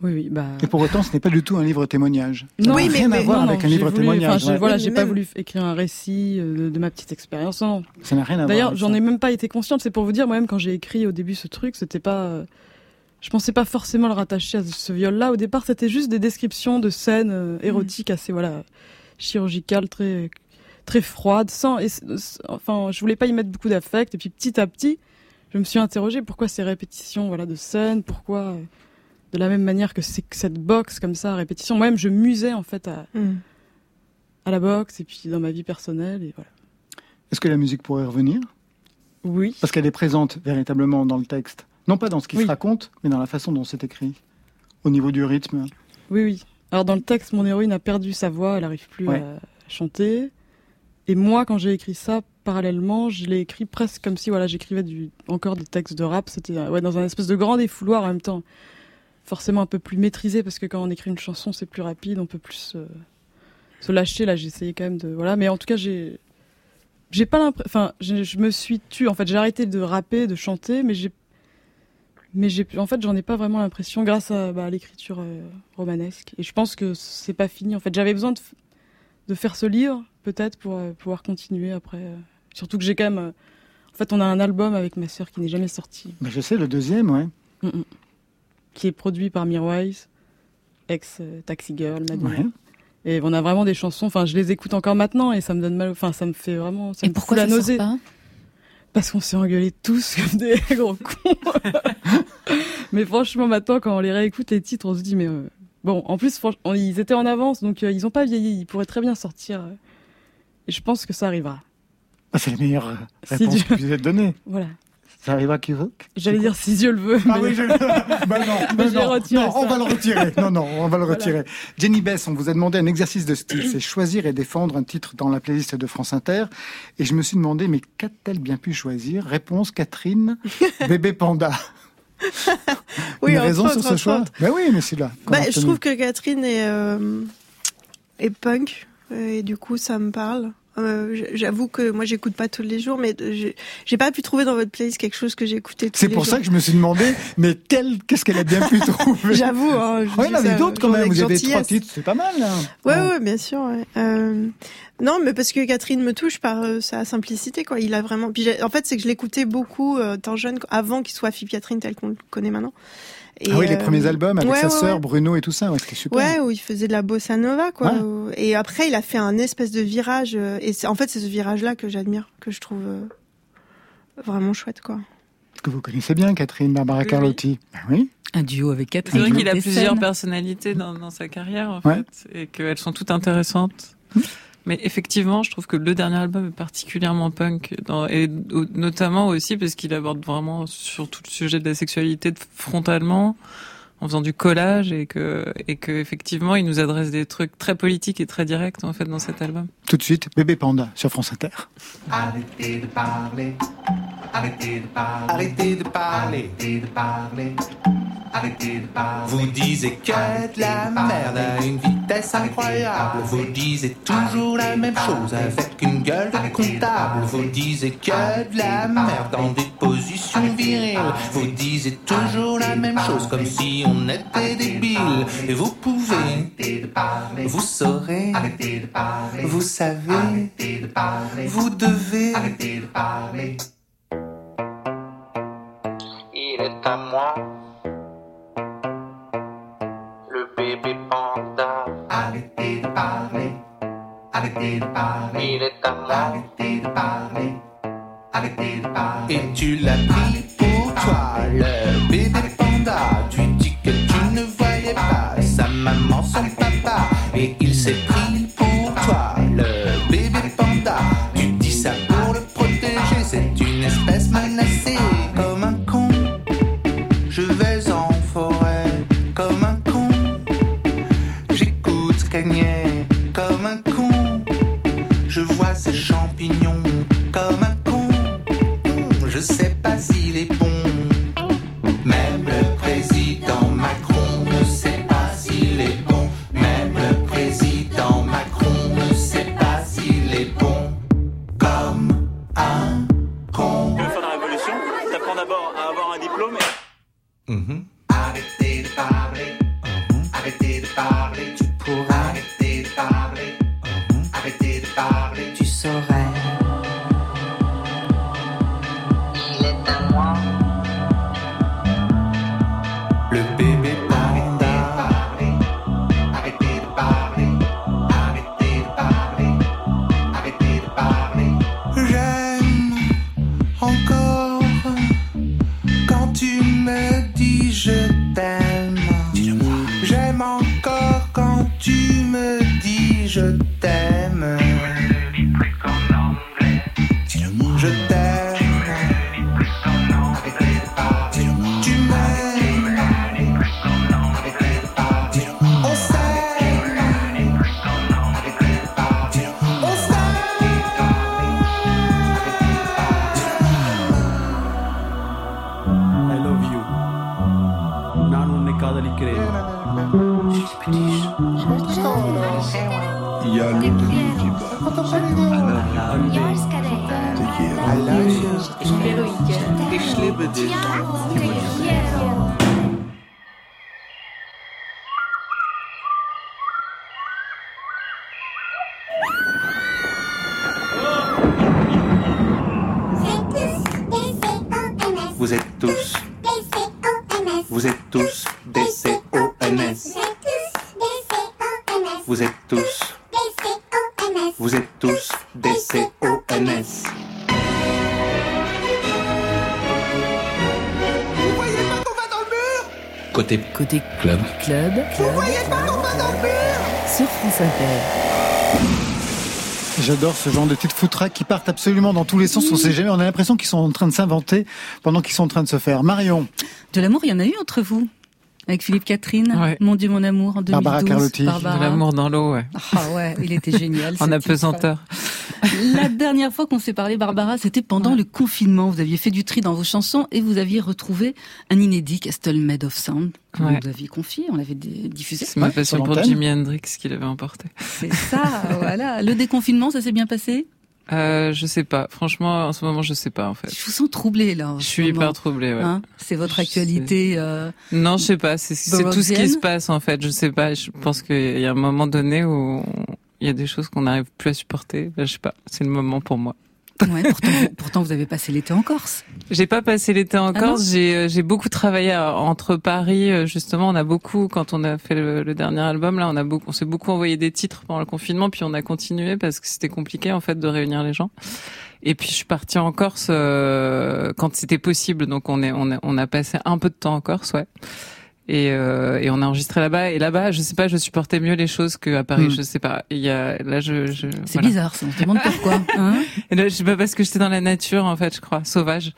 Oui oui bah. Et pour autant, ce n'est pas du tout un livre témoignage. Ça Non, n'a oui, mais- rien à mais- voir non, avec non, un livre voulu- témoignage. ouais. voilà, j'ai mais pas même- voulu écrire un récit euh, de, de ma petite expérience. Non, Ça n'a rien à voir. D'ailleurs, j'en ai même pas été consciente. C'est pour vous dire, moi-même, quand j'ai écrit au début ce truc, c'était pas. Je pensais pas forcément le rattacher à ce viol-là. Au départ, c'était juste des descriptions de scènes euh, érotiques assez, voilà, chirurgicales, très, très froides, sans. et enfin, je voulais pas y mettre beaucoup d'affect. Et puis, petit à petit, je me suis interrogée pourquoi ces répétitions, voilà, de scènes, pourquoi. euh, de la même manière que, cette boxe comme ça, à répétition. Moi-même, je musais en fait à, à la boxe et puis dans ma vie personnelle et voilà. Est-ce que la musique pourrait revenir? Oui. Parce qu'elle est présente véritablement dans le texte. Non pas dans ce qui Oui. se raconte, mais dans la façon dont c'est écrit. Au niveau du rythme. Oui, oui. Alors dans le texte, mon héroïne a perdu sa voix, elle n'arrive plus Ouais. à chanter. Et moi, quand j'ai écrit ça, parallèlement, je l'ai écrit presque comme si voilà, j'écrivais du, encore des textes de rap. C'était euh, ouais, dans un espèce de grand défouloir en même temps. Forcément un peu plus maîtrisé parce que quand on écrit une chanson, c'est plus rapide, on peut plus euh, se lâcher. Là, j'ai essayé quand même de voilà, mais en tout cas, j'ai j'ai pas l'impression. Enfin, je, je me suis tue. En fait, j'ai arrêté de rapper, de chanter, mais j'ai mais j'ai en fait j'en ai pas vraiment l'impression grâce à, bah, à l'écriture euh, romanesque et je pense que c'est pas fini en fait j'avais besoin de, de faire ce livre, peut-être, pour euh, pouvoir continuer après. euh. Surtout que j'ai quand même. euh, en fait, on a un album avec ma sœur qui n'est jamais sorti, Mais je sais, le deuxième, ouais. Mm, mm. qui est produit par Mirwise, ex Taxi Girl, Madonna. Ouais. Et on a vraiment des chansons. Enfin, je les écoute encore maintenant et ça me donne mal. Enfin, ça me fait vraiment. Ça Et me pourquoi la sort nausée pas? Parce qu'on s'est engueulés tous comme des gros cons. mais franchement, maintenant, quand on les réécoute les titres, on se dit mais euh, bon. En plus, on- ils étaient en avance, donc euh, ils ont pas vieilli. Ils pourraient très bien sortir. euh, et je pense que ça arrivera. Ah, c'est la meilleure Si réponse Dieu- que vous êtes donnée. Voilà. Ça arrivera qui veut J'allais dire si Dieu le veut. Ah mais- oui, je... bah non, Mais je vais non, retirer non, on va le retirer. Non, non, on va le Voilà. retirer. Jenny Bess, on vous a demandé un exercice de style, c'est choisir et défendre un titre dans la playlist de France Inter. Et je me suis demandé, mais qu'a-t-elle bien pu choisir? Réponse Catherine, Bébé Panda. Oui, Une raison sur ce choix. Ben oui, mais c'est là. Bah, je trouve que Catherine est, euh, est punk et du coup ça me parle. Euh, J'avoue que moi j'écoute pas tous les jours, mais j'ai pas pu trouver dans votre playlist quelque chose que j'écoutais tous C'est les pour jours. ça que je me suis demandé, mais quelle, qu'est-ce qu'elle a bien pu trouver? J'avoue. Hein, dis il y en avait d'autres quand même. Vous avez trois titres, c'est pas mal. Là. Ouais, ouais, bien sûr. Ouais. Euh, non, mais parce que Catherine me touche par euh, sa simplicité, quoi. Il a vraiment. Puis en fait, c'est que je l'écoutais beaucoup euh, tant jeune, avant qu'il soit Philippe Catherine tel qu'on le connaît maintenant. Et, ah oui, les euh, premiers albums avec ouais, sa ouais, sœur ouais. Bruno et tout ça, ouais, c'était super. Ouais, où il faisait de la bossa nova, quoi. Ouais. Et après, il a fait un espèce de virage. euh, Et c'est- en fait, c'est ce virage-là que j'admire, que je trouve euh, vraiment chouette, quoi. Que vous connaissez bien, Catherine Barbara. Carlotti? Ben oui. Un duo avec C'est Catherine. vrai qu'il a plusieurs personnalités dans, dans sa carrière, en Ouais. fait, et qu'elles sont toutes intéressantes. Mais effectivement, je trouve que le dernier album est particulièrement punk, et notamment aussi parce qu'il aborde vraiment sur tout le sujet de la sexualité frontalement, en faisant du collage, et que, et que effectivement, il nous adresse des trucs très politiques et très directs en fait dans cet album. Tout de suite, Bébé Panda sur France Inter. Arrêtez de parler. Arrêtez de parler. Arrêtez de parler. Arrêtez de parler. Arrêtez de parler. Vous disiez que de la merde à une vitesse incroyable. Vous disiez toujours la même chose avec une gueule de comptable. Vous disiez que de la merde dans des positions viriles. Vous disiez toujours la même chose comme si on était débiles. Et vous pouvez, Arrêtez de parler. vous saurez, Arrêtez de parler. vous savez, Arrêtez de parler. vous devez. Arrêtez de parler. Il est à moi, le bébé panda. Arrêtez de parler. Arrêtez de parler. Il est à moi. Arrêtez de parler. Arrêtez de parler. Et tu l'as pris pour toi, le bébé panda. Tu Et il s'est pris pour toi, le bébé Te quiero. I love you. Ich liebe dich. Ich. Club. club, club sur France Inter. J'adore ce genre de petites foutraques qui partent absolument dans tous les sens. On sait jamais. On a l'impression qu'ils sont en train de s'inventer pendant qu'ils sont en train de se faire. Marion, De l'amour, il y en a eu entre vous? Avec Philippe Catherine, Ouais. Mon Dieu, mon amour, en 2012. Barbara Carlotti. Barbara. De l'amour dans l'eau, ouais. Ah ouais, il était génial. En apesanteur. La dernière fois qu'on s'est parlé, Barbara, c'était pendant le confinement. Vous aviez fait du tri dans vos chansons et vous aviez retrouvé un inédit Castle Made of Sound que Ouais. vous aviez confié, on l'avait diffusé. C'est ma passion pour. Jimi Hendrix qui l'avait emporté. C'est ça, voilà. Le déconfinement, ça s'est bien passé? Euh, je sais pas. Franchement, en ce moment, je sais pas, en fait. Je vous sens troublé là. Je suis moment. hyper troublée, ouais. Hein c'est votre Je actualité. euh, Non, je sais pas. C'est tout ce qui se passe, en fait. Je sais pas. Je pense qu'il y a un moment donné où il y a des choses qu'on n'arrive plus à supporter. Ben, je sais pas. C'est le moment pour moi. Ouais, pourtant, vous- pourtant, vous avez passé l'été en Corse. J'ai pas passé l'été en Ah Corse. j'ai euh, j'ai beaucoup travaillé euh, entre Paris. euh, Justement, on a beaucoup quand on a fait le, le dernier album. Là, on a beaucoup, on s'est beaucoup envoyé des titres pendant le confinement, puis on a continué parce que c'était compliqué en fait de réunir les gens. Et puis je suis partie en Corse euh, quand c'était possible. Donc on est on a, on a passé un peu de temps en Corse, ouais. Et, euh, et on a enregistré là-bas. Et là-bas, je sais pas, je supportais mieux les choses qu'à Paris. Mm. Je sais pas. Il y a là, je, je C'est voilà. bizarre, ça. On se demande pourquoi. Hein Et là, je sais pas parce que j'étais dans la nature en fait, je crois, sauvage,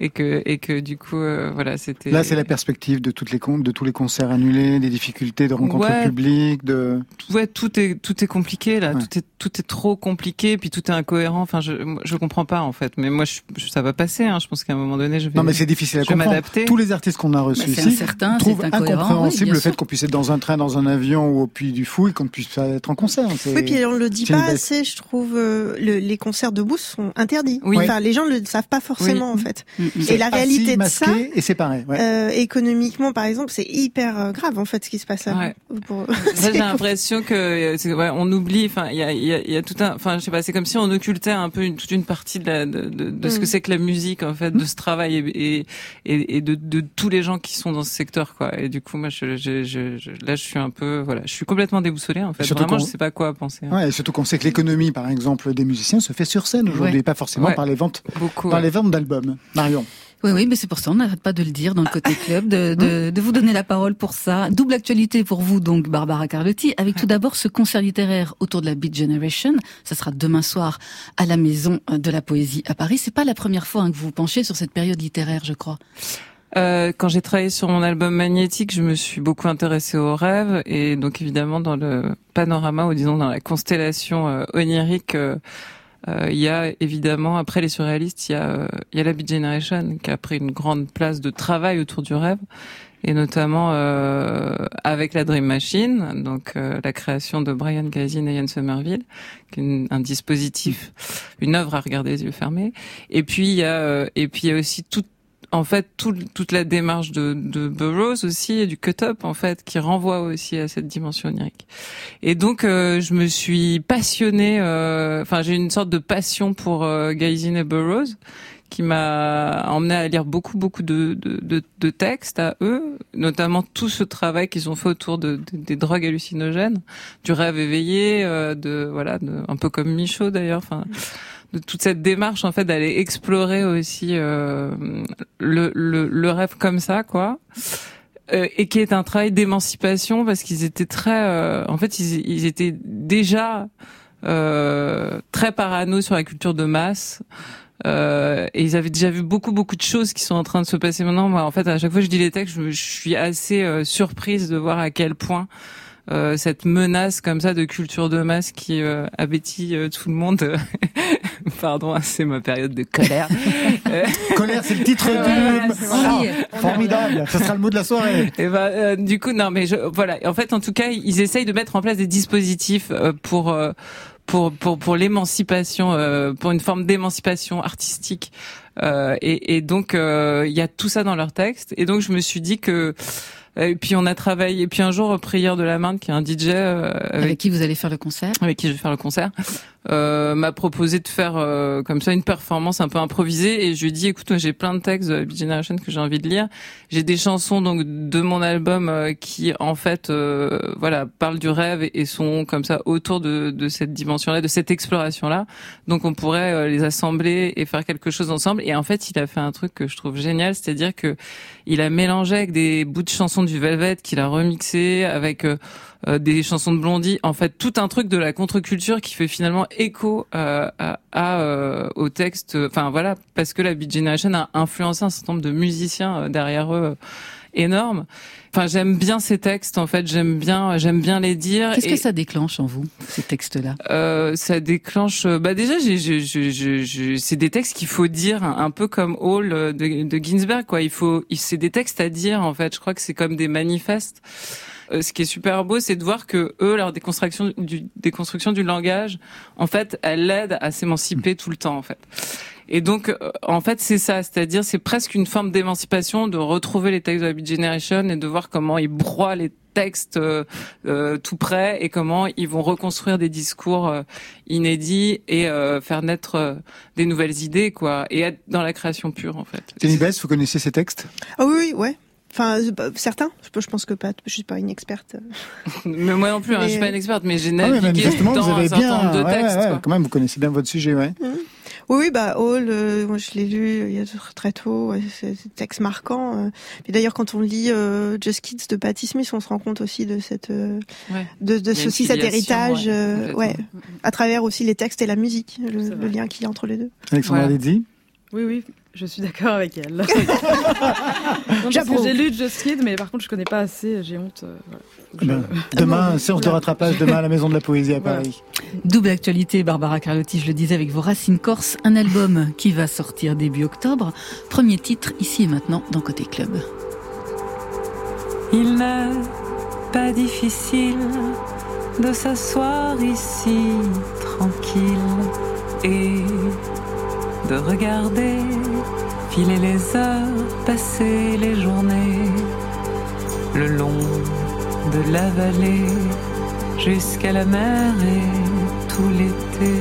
et que et que du coup, euh, voilà, c'était. là c'est la perspective de toutes les con- de tous les concerts annulés, des difficultés de rencontres Ouais. publiques, de. Ouais, tout est tout est compliqué là, Ouais. tout est tout est trop compliqué, puis tout est incohérent. Enfin, je je comprends pas en fait, mais moi, je, ça va passer. Hein. Je pense qu'à un moment donné, je vais. Non mais c'est difficile à comprendre. m'adapter. Tous les artistes qu'on a Bah, reçus c'est ici trouvent c'est incohérent. incompréhensible oui, le fait qu'on puisse être dans un train, dans un avion ou au puits du fou et qu'on ne puisse pas être en concert. C'est- Oui, puis on le dit c'est pas assez, je trouve. euh, le- les concerts debout sont interdits. Oui. Enfin, les gens ne le savent pas forcément, en fait. Mm, mm. Et la réalité de masqué ça, et séparé. Ouais. euh, économiquement, par exemple, c'est hyper euh, grave, en fait, ce qui se passe là. Ouais. Pour... C'est- j'ai l'impression que euh, c'est- ouais, on oublie. Enfin, il y a, il y, a, il y a tout un. Enfin, je sais pas. C'est comme si on occultait un peu une, toute une partie de, la, de, de, de ce que Mm. c'est que la musique, en fait, de ce travail et et, et, de, de tous les gens qui sont dans ce secteur, quoi. Et du coup, moi, je, je, je, je- là, je suis un peu, voilà, je suis complètement déboussolée, en fait. Surtout Vraiment, je sais pas quoi penser. hein. Ouais, surtout qu'on sait que l'économie, par exemple, des musiciens se fait sur scène aujourd'hui, Ouais. pas forcément Ouais. par les ventes, Beaucoup. par ouais. les ventes d'albums. Marion. Oui, oui, mais c'est pour ça, on n'arrête pas de le dire dans le côté club, de, de, de vous donner la parole pour ça. Double actualité pour vous, donc, Barbara Carlotti, avec tout d'abord ce concert littéraire autour de la Beat Generation. Ça sera demain soir à la Maison de la Poésie à Paris. C'est pas la première fois hein, que vous vous penchez sur cette période littéraire, je crois. Euh, quand j'ai travaillé sur mon album Magnétique, je me suis beaucoup intéressée aux rêves et donc évidemment dans le panorama ou disons dans la constellation euh, onirique, euh, euh, il y a évidemment après les surréalistes, il y a il y a la Beat Generation qui a pris une grande place de travail autour du rêve et notamment euh, avec la Dream Machine, donc euh, la création de Brian Gazin et Ian Somerville, une- un dispositif, une œuvre à regarder les yeux fermés. Et puis il y a euh, et puis il y a aussi tout en fait tout- toute la démarche de, de Burroughs aussi et du cut-up en fait qui renvoie aussi à cette dimension onirique. Et donc euh, je me suis passionnée, euh, enfin j'ai une sorte de passion pour euh, et Burroughs qui m'a emmené à lire beaucoup beaucoup de, de, de, de textes à eux, notamment tout ce travail qu'ils ont fait autour de, de- des drogues hallucinogènes, du rêve éveillé, euh, de voilà, un peu comme Michaud d'ailleurs, enfin de toute cette démarche en fait d'aller explorer aussi euh, le, le, le rêve comme ça quoi Euh, et qui est un travail d'émancipation parce qu'ils étaient très euh, en fait ils, ils étaient déjà euh, très parano sur la culture de masse euh, et ils avaient déjà vu beaucoup beaucoup de choses qui sont en train de se passer maintenant. Moi, en fait, à chaque fois que je dis les textes, je, je suis assez euh, surprise de voir à quel point euh, cette menace comme ça de culture de masse qui euh, abétit euh, tout le monde. Pardon, hein, c'est ma période de colère. Colère, c'est le titre du... ça. Formidable. Ce sera le mot de la soirée. Et ben, euh, du coup, non, mais je, voilà. En fait, en tout cas, ils essayent de mettre en place des dispositifs euh, pour pour pour pour l'émancipation, euh, pour une forme d'émancipation artistique. Euh, et, et donc, euh, il y a tout ça dans leur texte. Et donc, je me suis dit que et puis on a travaillé. Et puis un jour, Prière de la Marne, qui est un DJ euh, Avec avec qui vous allez faire le concert? avec qui je vais faire le concert. Euh, m'a proposé de faire euh, comme ça une performance un peu improvisée. Et je lui ai dit écoute j'ai plein de textes de Beat Generation que j'ai envie de lire. J'ai des chansons donc de mon album euh, qui en fait euh, voilà parlent du rêve et, sont comme ça autour de, de cette dimension là de cette exploration là donc on pourrait les assembler et faire quelque chose ensemble. Et en fait il a fait un truc que je trouve génial c'est-à-dire que il a mélangé avec des bouts de chansons du Velvet qu'il a remixé avec euh, des chansons de Blondie, en fait tout un truc de la contre-culture qui fait finalement écho euh, à, à, euh, au texte. Enfin voilà, parce que la Beat Generation a influencé un certain nombre de musiciens euh, derrière eux énormes. Enfin j'aime bien ces textes en fait, j'aime bien j'aime bien les dire. Qu'est-ce Et- que ça déclenche en vous, ces textes-là? Euh, ça déclenche. Bah déjà, c'est des textes qu'il faut dire, un, un peu comme Hall de, de Ginsberg, quoi. Il faut, c'est des textes à dire en fait. Je crois que c'est comme des manifestes. Euh, ce qui est super beau, c'est de voir que eux, leur déconstruction du, déconstruction du langage, en fait, elle l'aide à s'émanciper tout le temps, en fait. Et donc, euh, en fait, c'est ça, c'est-à-dire, c'est presque une forme d'émancipation de retrouver les textes de la Beat Generation et de voir comment ils broient les textes euh, euh, tout près et comment ils vont reconstruire des discours euh, inédits et euh, faire naître euh, des nouvelles idées, quoi, et être dans la création pure, en fait. Jenny Bess, vous connaissez ces textes? Ah oui, oui, ouais. Enfin, euh, certains. Je, pense que pas. Je suis pas une experte. Mais moi non plus, hein, je suis Mais- pas une experte, mais j'ai Ah oui, navigué manifestement, dans vous avez un certain bien, nombre de ouais, textes. ouais, quoi. quand même, vous connaissez bien votre sujet, ouais. Oui, oui, bah Hall, euh, moi je l'ai lu il y a très tôt. ouais, C'est c'est des textes marquants. euh. D'ailleurs, quand on lit euh, Just Kids de Patti Smith, on se rend compte aussi de cette, euh, Ouais. de, de Il y a une ceci, cet héritage, ouais, euh, complètement. ouais, à travers aussi les textes et la musique, le, le lien qu'il y a entre les deux. Alexandra. Lezzi Oui, oui, je suis d'accord avec elle. j'ai lu Just Kid, mais par contre, je connais pas assez, j'ai honte. euh, voilà. Eh je- ben, Demain, séance de rattrapage, demain à la Maison de la Poésie à Voilà. Paris. Double actualité, Barbara Carlotti, je le disais, avec vos racines corses, un album qui va sortir début octobre. Premier titre, ici et maintenant, dans Côté Club. Il n'est pas difficile de s'asseoir ici tranquille et de regarder filer les heures, passer les journées le long de la vallée jusqu'à la mer et tout l'été.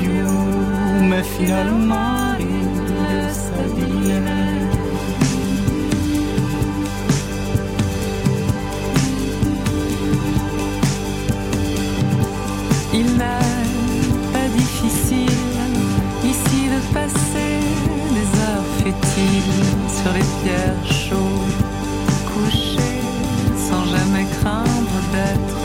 vieux, mais finalement il s'habillait. Il n'est sur les pierres chaudes, couché sans jamais craindre d'être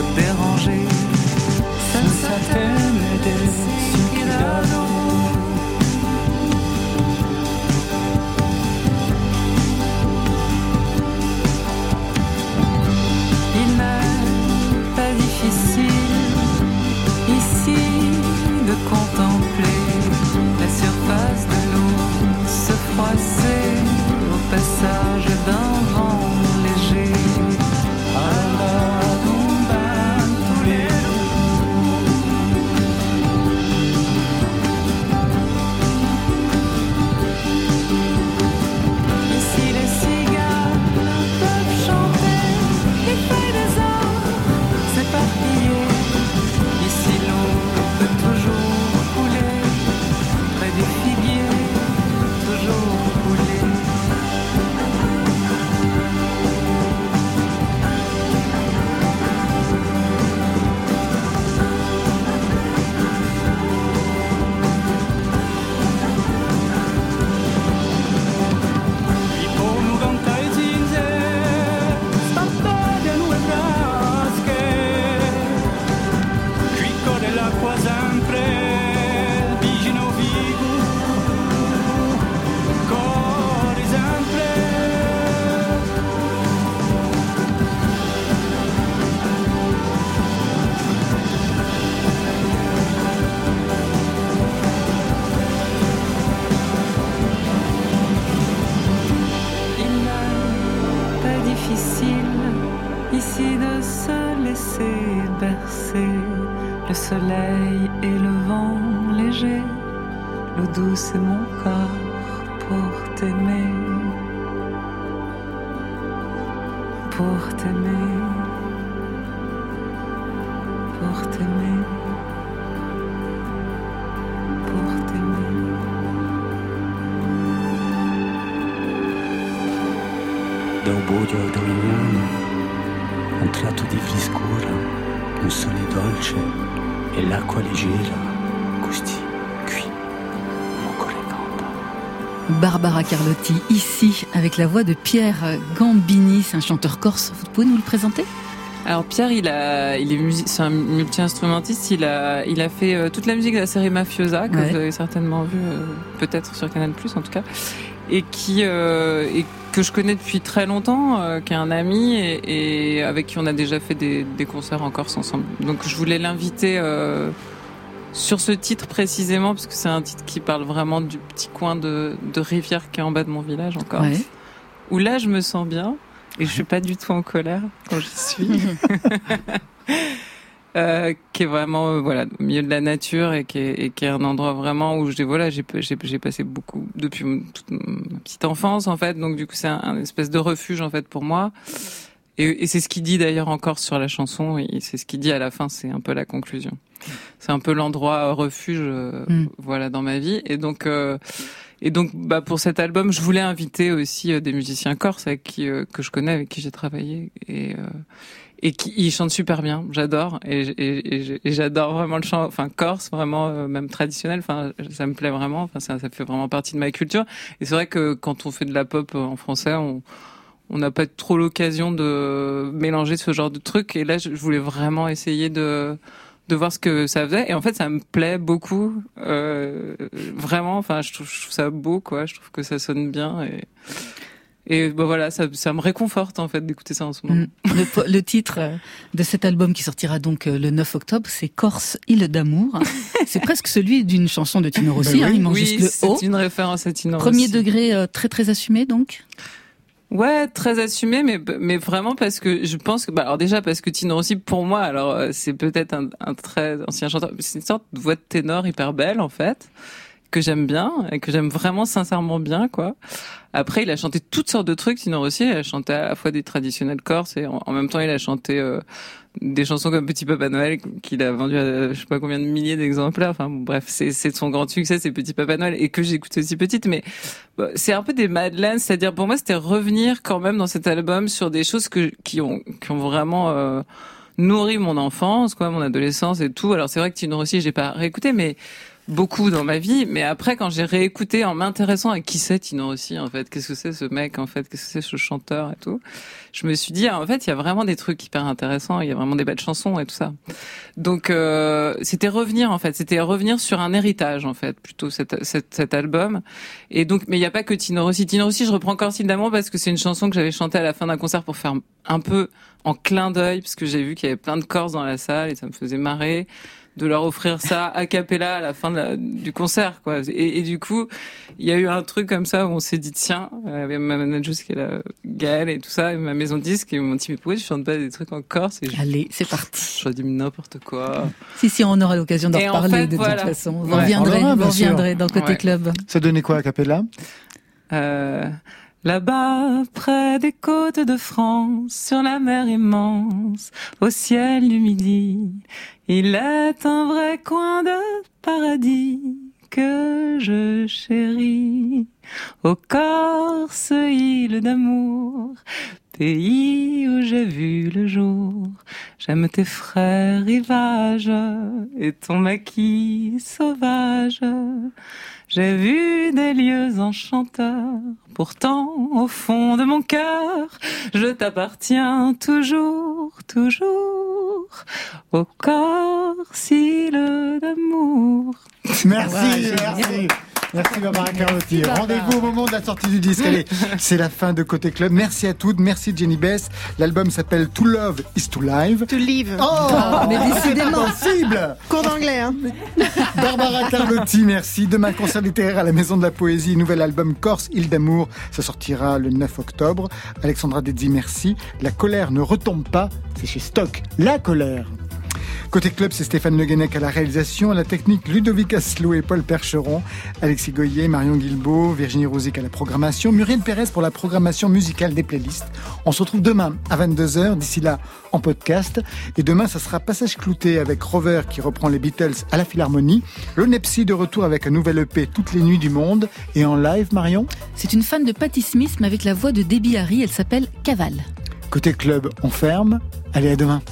passage d'un Da un buio ad Avignano, un tratto di frescura, un sole dolce e l'acqua leggera, gusti qui, mon cuore canta. Barbara Carlotti, ici, avec la voix de Pierre Gambini. C'est un chanteur corse. Vous pouvez nous le présenter? Alors Pierre, il a, il est c'est un multi-instrumentiste. Il a, il a fait euh, toute la musique de la série Mafiosa que Ouais. vous avez certainement vu, euh, peut-être sur Canal en tout cas, et qui, euh, et que je connais depuis très longtemps, euh, qui est un ami et, et avec qui on a déjà fait des, des concerts en Corse ensemble. Donc je voulais l'inviter. euh, sur ce titre précisément, parce que c'est un titre qui parle vraiment du petit coin de, de rivière qui est en bas de mon village en Corse, Ouais. où là je me sens bien et je suis pas du tout en colère quand j'y suis. Euh, qui est vraiment euh, voilà au milieu de la nature et qui est, et qui est un endroit vraiment où j'ai voilà j'ai j'ai j'ai passé beaucoup depuis mon- toute ma petite enfance en fait. Donc du coup c'est un, un espèce de refuge en fait pour moi. Et, et c'est ce qu'il dit d'ailleurs encore sur la chanson. Et c'est ce qu'il dit à la fin c'est un peu la conclusion. C'est un peu l'endroit refuge euh, Mm. voilà dans ma vie. Et donc euh, et donc bah pour cet album je voulais inviter aussi euh, des musiciens corses avec qui euh, que je connais avec qui j'ai travaillé. Et euh, et qui ils chantent super bien, j'adore et, j'adore vraiment le chant, enfin corse vraiment euh, même traditionnel, enfin ça me plaît vraiment, enfin ça, ça fait vraiment partie de ma culture. Et c'est vrai que quand on fait de la pop euh, en français, on on n'a pas trop l'occasion de mélanger ce genre de trucs et là je voulais vraiment essayer de de voir ce que ça faisait. Et en fait ça me plaît beaucoup euh, vraiment. Enfin je trouve, je trouve ça beau quoi. Je trouve que ça sonne bien et et bah voilà ça, ça me réconforte en fait d'écouter ça en ce moment Mm. Le, titre euh, de cet album qui sortira donc euh, le 9 octobre, c'est Corse, île d'amour. c'est presque celui d'une chanson de Tino Rossi. Ben hein, oui. il manque oui juste le O. c'est une référence à Tino Premier Rossi. degré euh, très très assumé donc? Ouais, très assumé, mais mais vraiment parce que je pense que bah alors déjà parce que Tino Rossi pour moi alors c'est peut-être un, un très ancien chanteur, c'est une sorte de voix de ténor hyper belle en fait que j'aime bien et que j'aime vraiment sincèrement bien quoi. Après il a chanté toutes sortes de trucs Tino Rossi, il a chanté à la fois des traditionnels corses et en, même temps il a chanté euh, des chansons comme Petit Papa Noël qu'il a vendu à je sais pas combien de milliers d'exemplaires. Enfin bon, bref, c'est c'est son grand succès, c'est Petit Papa Noël et que j'écoute aussi petite mais bah, c'est un peu des Madeleines, c'est-à-dire pour moi c'était revenir quand même dans cet album sur des choses que qui ont qui ont vraiment euh, nourri mon enfance, quoi, mon adolescence et tout. Alors c'est vrai que Tino Rossi, j'ai pas réécouté, mais beaucoup dans ma vie. Mais après, quand j'ai réécouté en m'intéressant à qui c'est Tino Rossi, en fait, qu'est-ce que c'est ce mec, en fait, qu'est-ce que c'est ce chanteur et tout, je me suis dit, ah, en fait, il y a vraiment des trucs hyper intéressants, il y a vraiment des belles chansons et tout ça. Donc euh, c'était revenir en fait, c'était revenir sur un héritage en fait, plutôt cet, cet, cet album. Et donc, mais il n'y a pas que Tino Rossi. Tino Rossi, je reprends Style d'amour parce que c'est une chanson que j'avais chantée à la fin d'un concert pour faire un peu en clin d'œil, parce que j'ai vu qu'il y avait plein de Corses dans la salle et ça me faisait marrer de leur offrir ça a cappella à la fin de la- du concert quoi et, et du coup il y a eu un truc comme ça où on s'est dit tiens euh, avec ma manager qui est là Gaëlle et tout ça et ma maison de disque et ils m'ont dit mais pourquoi tu chantes pas des trucs en corse? Et Allez, c'est parti. je dis mais n'importe quoi Si, si, on aura l'occasion d'en Et en reparler fait, de voilà. toute façon. Vous Ouais. reviendrez, On vous reviendrez dans Côté Ouais. Club. Ça donnait quoi à Capella Euh, Là-bas, près des côtes de France, sur la mer immense, au ciel du midi, il est un vrai coin de paradis que je chéris. Au Corse, île d'amour, pays où j'ai vu le jour. J'aime tes frères rivages et ton maquis sauvage. J'ai vu des lieux enchanteurs, pourtant au fond de mon cœur, je t'appartiens toujours, toujours, au Corse, île d'amour. Merci, merci. Merci Barbara Carlotti. Rendez-vous au moment de la sortie du disque. Allez, c'est la fin de Côté Club. Merci à toutes. Merci Jenny Bess. L'album s'appelle To Love is to Live. To live. Oh, mais c'est décidément. impossible Cours d'anglais, hein. Barbara Carlotti, merci. Demain, concert littéraire à la Maison de la Poésie, nouvel album Corse, Île d'amour. Ça sortira le 9 octobre. Alexandra Dedzi, merci. La colère ne retombe pas. C'est chez Stock. La colère. Côté club, c'est Stéphane Le Guenec à la réalisation, à la technique Ludovic Asselot et Paul Percheron, Alexis Goyer, Marion Guilbault, Virginie Rosic à la programmation, Muriel Pérez pour la programmation musicale des playlists. On se retrouve demain à 22h, d'ici là en podcast. Et demain, ça sera Passage Clouté avec Rover qui reprend les Beatles à la Philharmonie, le Nepsi de retour avec un nouvel EP toutes les nuits du monde et en live, Marion? C'est une fan de Patti Smith mais avec la voix de Debbie Harry, elle s'appelle Caval. Côté club, on ferme. Allez, à demain.